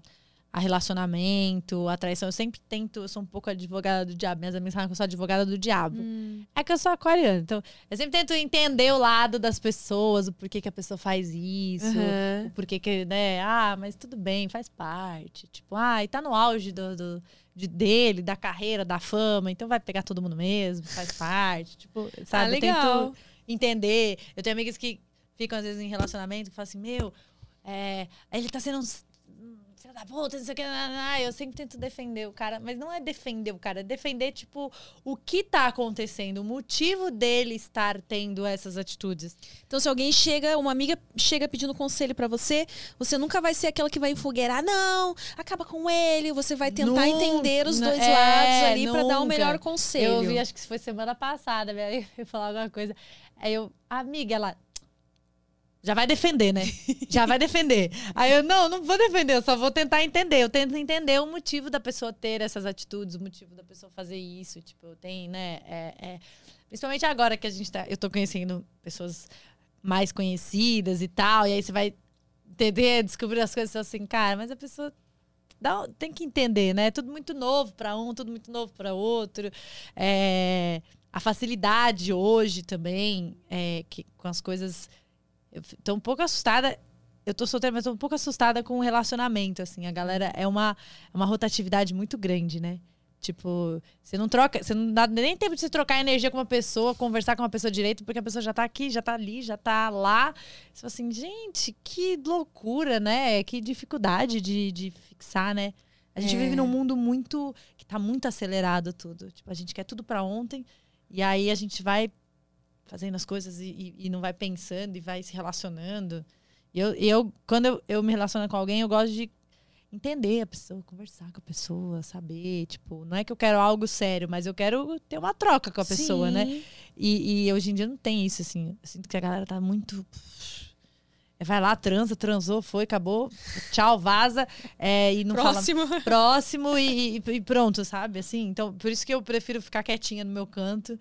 a relacionamento, a traição. Eu sempre tento, eu sou um pouco advogada do diabo. Minhas amigas falam que eu sou advogada do diabo. Hum. É que eu sou aquariana. Então, eu sempre tento entender o lado das pessoas, o porquê que a pessoa faz isso. Uhum. O porquê que, né? Ah, mas tudo bem, faz parte. Tipo, ah, e tá no auge do, do- de- dele, da carreira, da fama, então vai pegar todo mundo mesmo, faz parte. Tipo, sabe? Ah, Eu legal. tento entender. Eu tenho amigas que ficam, às vezes, em relacionamento e falam assim, meu, é, ele tá sendo filho da puta, não sei o que. Eu sempre tento defender o cara, mas não é defender o cara, é defender, tipo, o que tá acontecendo, o motivo dele estar tendo essas atitudes. Então, se alguém chega, uma amiga chega pedindo conselho pra você, você nunca vai ser aquela que vai enfogueirar, não, acaba com ele, você vai tentar Nunca, entender os dois é, lados ali pra dar o melhor conselho. Eu ouvi, acho que foi semana passada, minha amiga falar alguma coisa. Aí eu, amiga, ela. Já vai defender, né? Já vai defender. Aí eu, não, não vou defender, eu só vou tentar entender. Eu tento entender o motivo da pessoa ter essas atitudes, o motivo da pessoa fazer isso. Tipo, tem, né? é- é- Principalmente agora que a gente tá. Eu tô conhecendo pessoas mais conhecidas e tal. E aí você vai entender, descobrir as coisas assim, cara, mas a pessoa dá- tem que entender, né? Tudo muito novo para um, tudo muito novo para outro. É, a facilidade hoje também, é, que, com as coisas. Eu tô um pouco assustada. Eu tô solteira, mas tô um pouco assustada com o relacionamento, assim. A galera é uma, é uma rotatividade muito grande, né? Tipo, você não troca, você não dá nem tempo de você trocar energia com uma pessoa, conversar com uma pessoa direito, porque a pessoa já tá aqui, já tá ali, já tá lá. Você fala assim, gente, que loucura, né? Que dificuldade de, de fixar, né? A gente É. vive num mundo muito. que tá muito acelerado tudo. Tipo, a gente quer tudo pra ontem. E aí a gente vai fazendo as coisas e, e- não vai pensando e vai se relacionando. E eu, eu quando eu, eu me relaciono com alguém, eu gosto de entender a pessoa, conversar com a pessoa, saber. Tipo, não é que eu quero algo sério, mas eu quero ter uma troca com a pessoa, né? Sim. E, e hoje em dia não tem isso, assim. Eu sinto que a galera tá muito. É, Vai lá, transa, transou, foi, acabou. Tchau, vaza. É, e não Próximo. fala próximo e, e- e pronto, sabe? Assim, então, por isso que eu prefiro ficar quietinha no meu canto.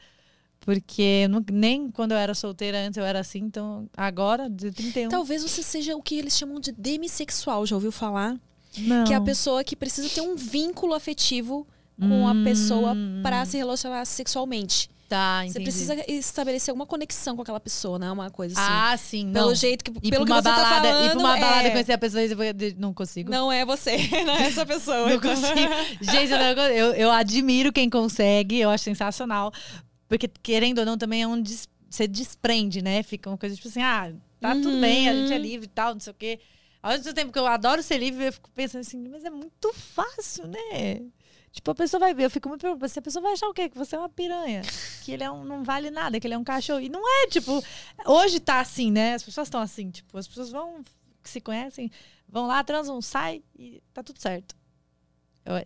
Porque não- nem quando eu era solteira antes eu era assim, então agora, de 31. Talvez você seja o que eles chamam de demissexual, já ouviu falar? não. Que é a pessoa que precisa ter um vínculo afetivo com a pessoa pra se relacionar sexualmente. Tá, Você entendi. precisa estabelecer alguma conexão com aquela pessoa, não é uma coisa assim. Ah, sim, pelo não. jeito que, pelo que uma você balada, tá falando, ir pra uma balada é, e conhecer a pessoa e não consigo. Não é você, não é essa pessoa. Não então. consigo. Gente, eu, eu admiro quem consegue, eu acho sensacional. Porque, querendo ou não, também é um. des- Você desprende, né? Fica uma coisa tipo assim, ah, tá tudo Uhum. bem, a gente é livre e tal, não sei o quê. Ao mesmo tempo que eu adoro ser livre, eu fico pensando assim, mas é muito fácil, né? Tipo, a pessoa vai ver, eu fico muito preocupada. Se a pessoa vai achar o quê? Que você é uma piranha. Que ele é um, não vale nada, que ele é um cachorro. E não é, tipo, hoje tá assim, né? As pessoas estão assim, tipo, as pessoas vão, que se conhecem, vão lá, transam, sai e tá tudo certo.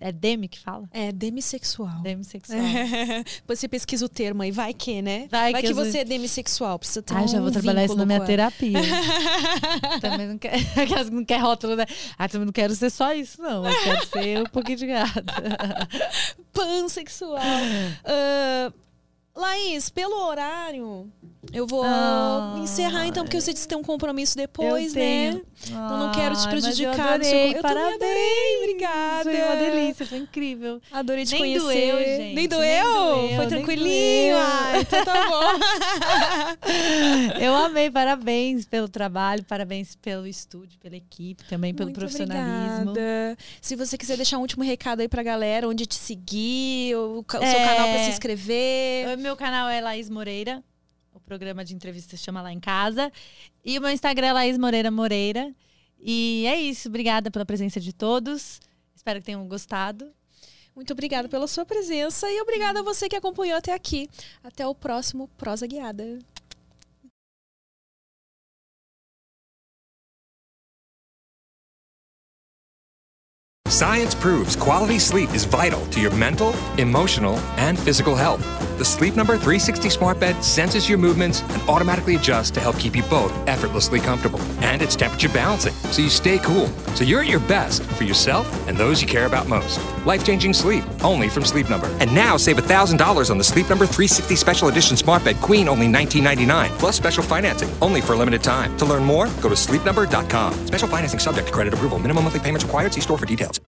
É Demi que fala? É demissexual. Demissexual. Você pesquisa o termo aí, vai que, né? Vai Vai, que que, você é demissexual, precisa ter Ah, um já vou trabalhar isso na minha terapia. também não quero. Aquelas que não quer rótulo, né? Ah, também não quero ser só isso, não. Eu quero ser um pouquinho de gado. Pansexual. Ah, Laís, pelo horário, eu vou Ah, encerrar então, porque você disse que tem um compromisso depois, Eu né? Então não quero te Ai, prejudicar. Eu adorei. Eu também parabéns. adorei, obrigada. Foi uma delícia, foi incrível. Adorei te Nem conhecer. doeu, gente, Nem nem doeu? doeu, Foi tranquilinho? doeu. Ah, então tá bom. Eu amei, parabéns pelo trabalho, parabéns pelo estúdio, pela equipe, também pelo Muito profissionalismo. obrigada. Se você quiser deixar um último recado aí pra galera, onde te seguir, o, o seu É. canal pra se inscrever. O meu canal é Laís Moreira. Programa de entrevista chama Lá em Casa. E o meu Instagram é Laís Moreira Moreira. E é isso. Obrigada pela presença de todos. Espero que tenham gostado. Muito obrigada pela sua presença e obrigada a você que acompanhou até aqui. Até o próximo Prosa Guiada. Science proves quality sleep is vital to your mental, emotional, and physical health. The Sleep Number 360 smart bed senses your movements and automatically adjusts to help keep you both effortlessly comfortable. And it's temperature balancing, so you stay cool. So you're at your best for yourself and those you care about most. Life-changing sleep, only from Sleep Number. And now save $1,000 on the Sleep Number 360 Special Edition smart bed queen, only $19.99, plus special financing, only for a limited time. To learn more, go to sleepnumber.com. Special financing subject to credit approval. Minimum monthly payments required. See store for details.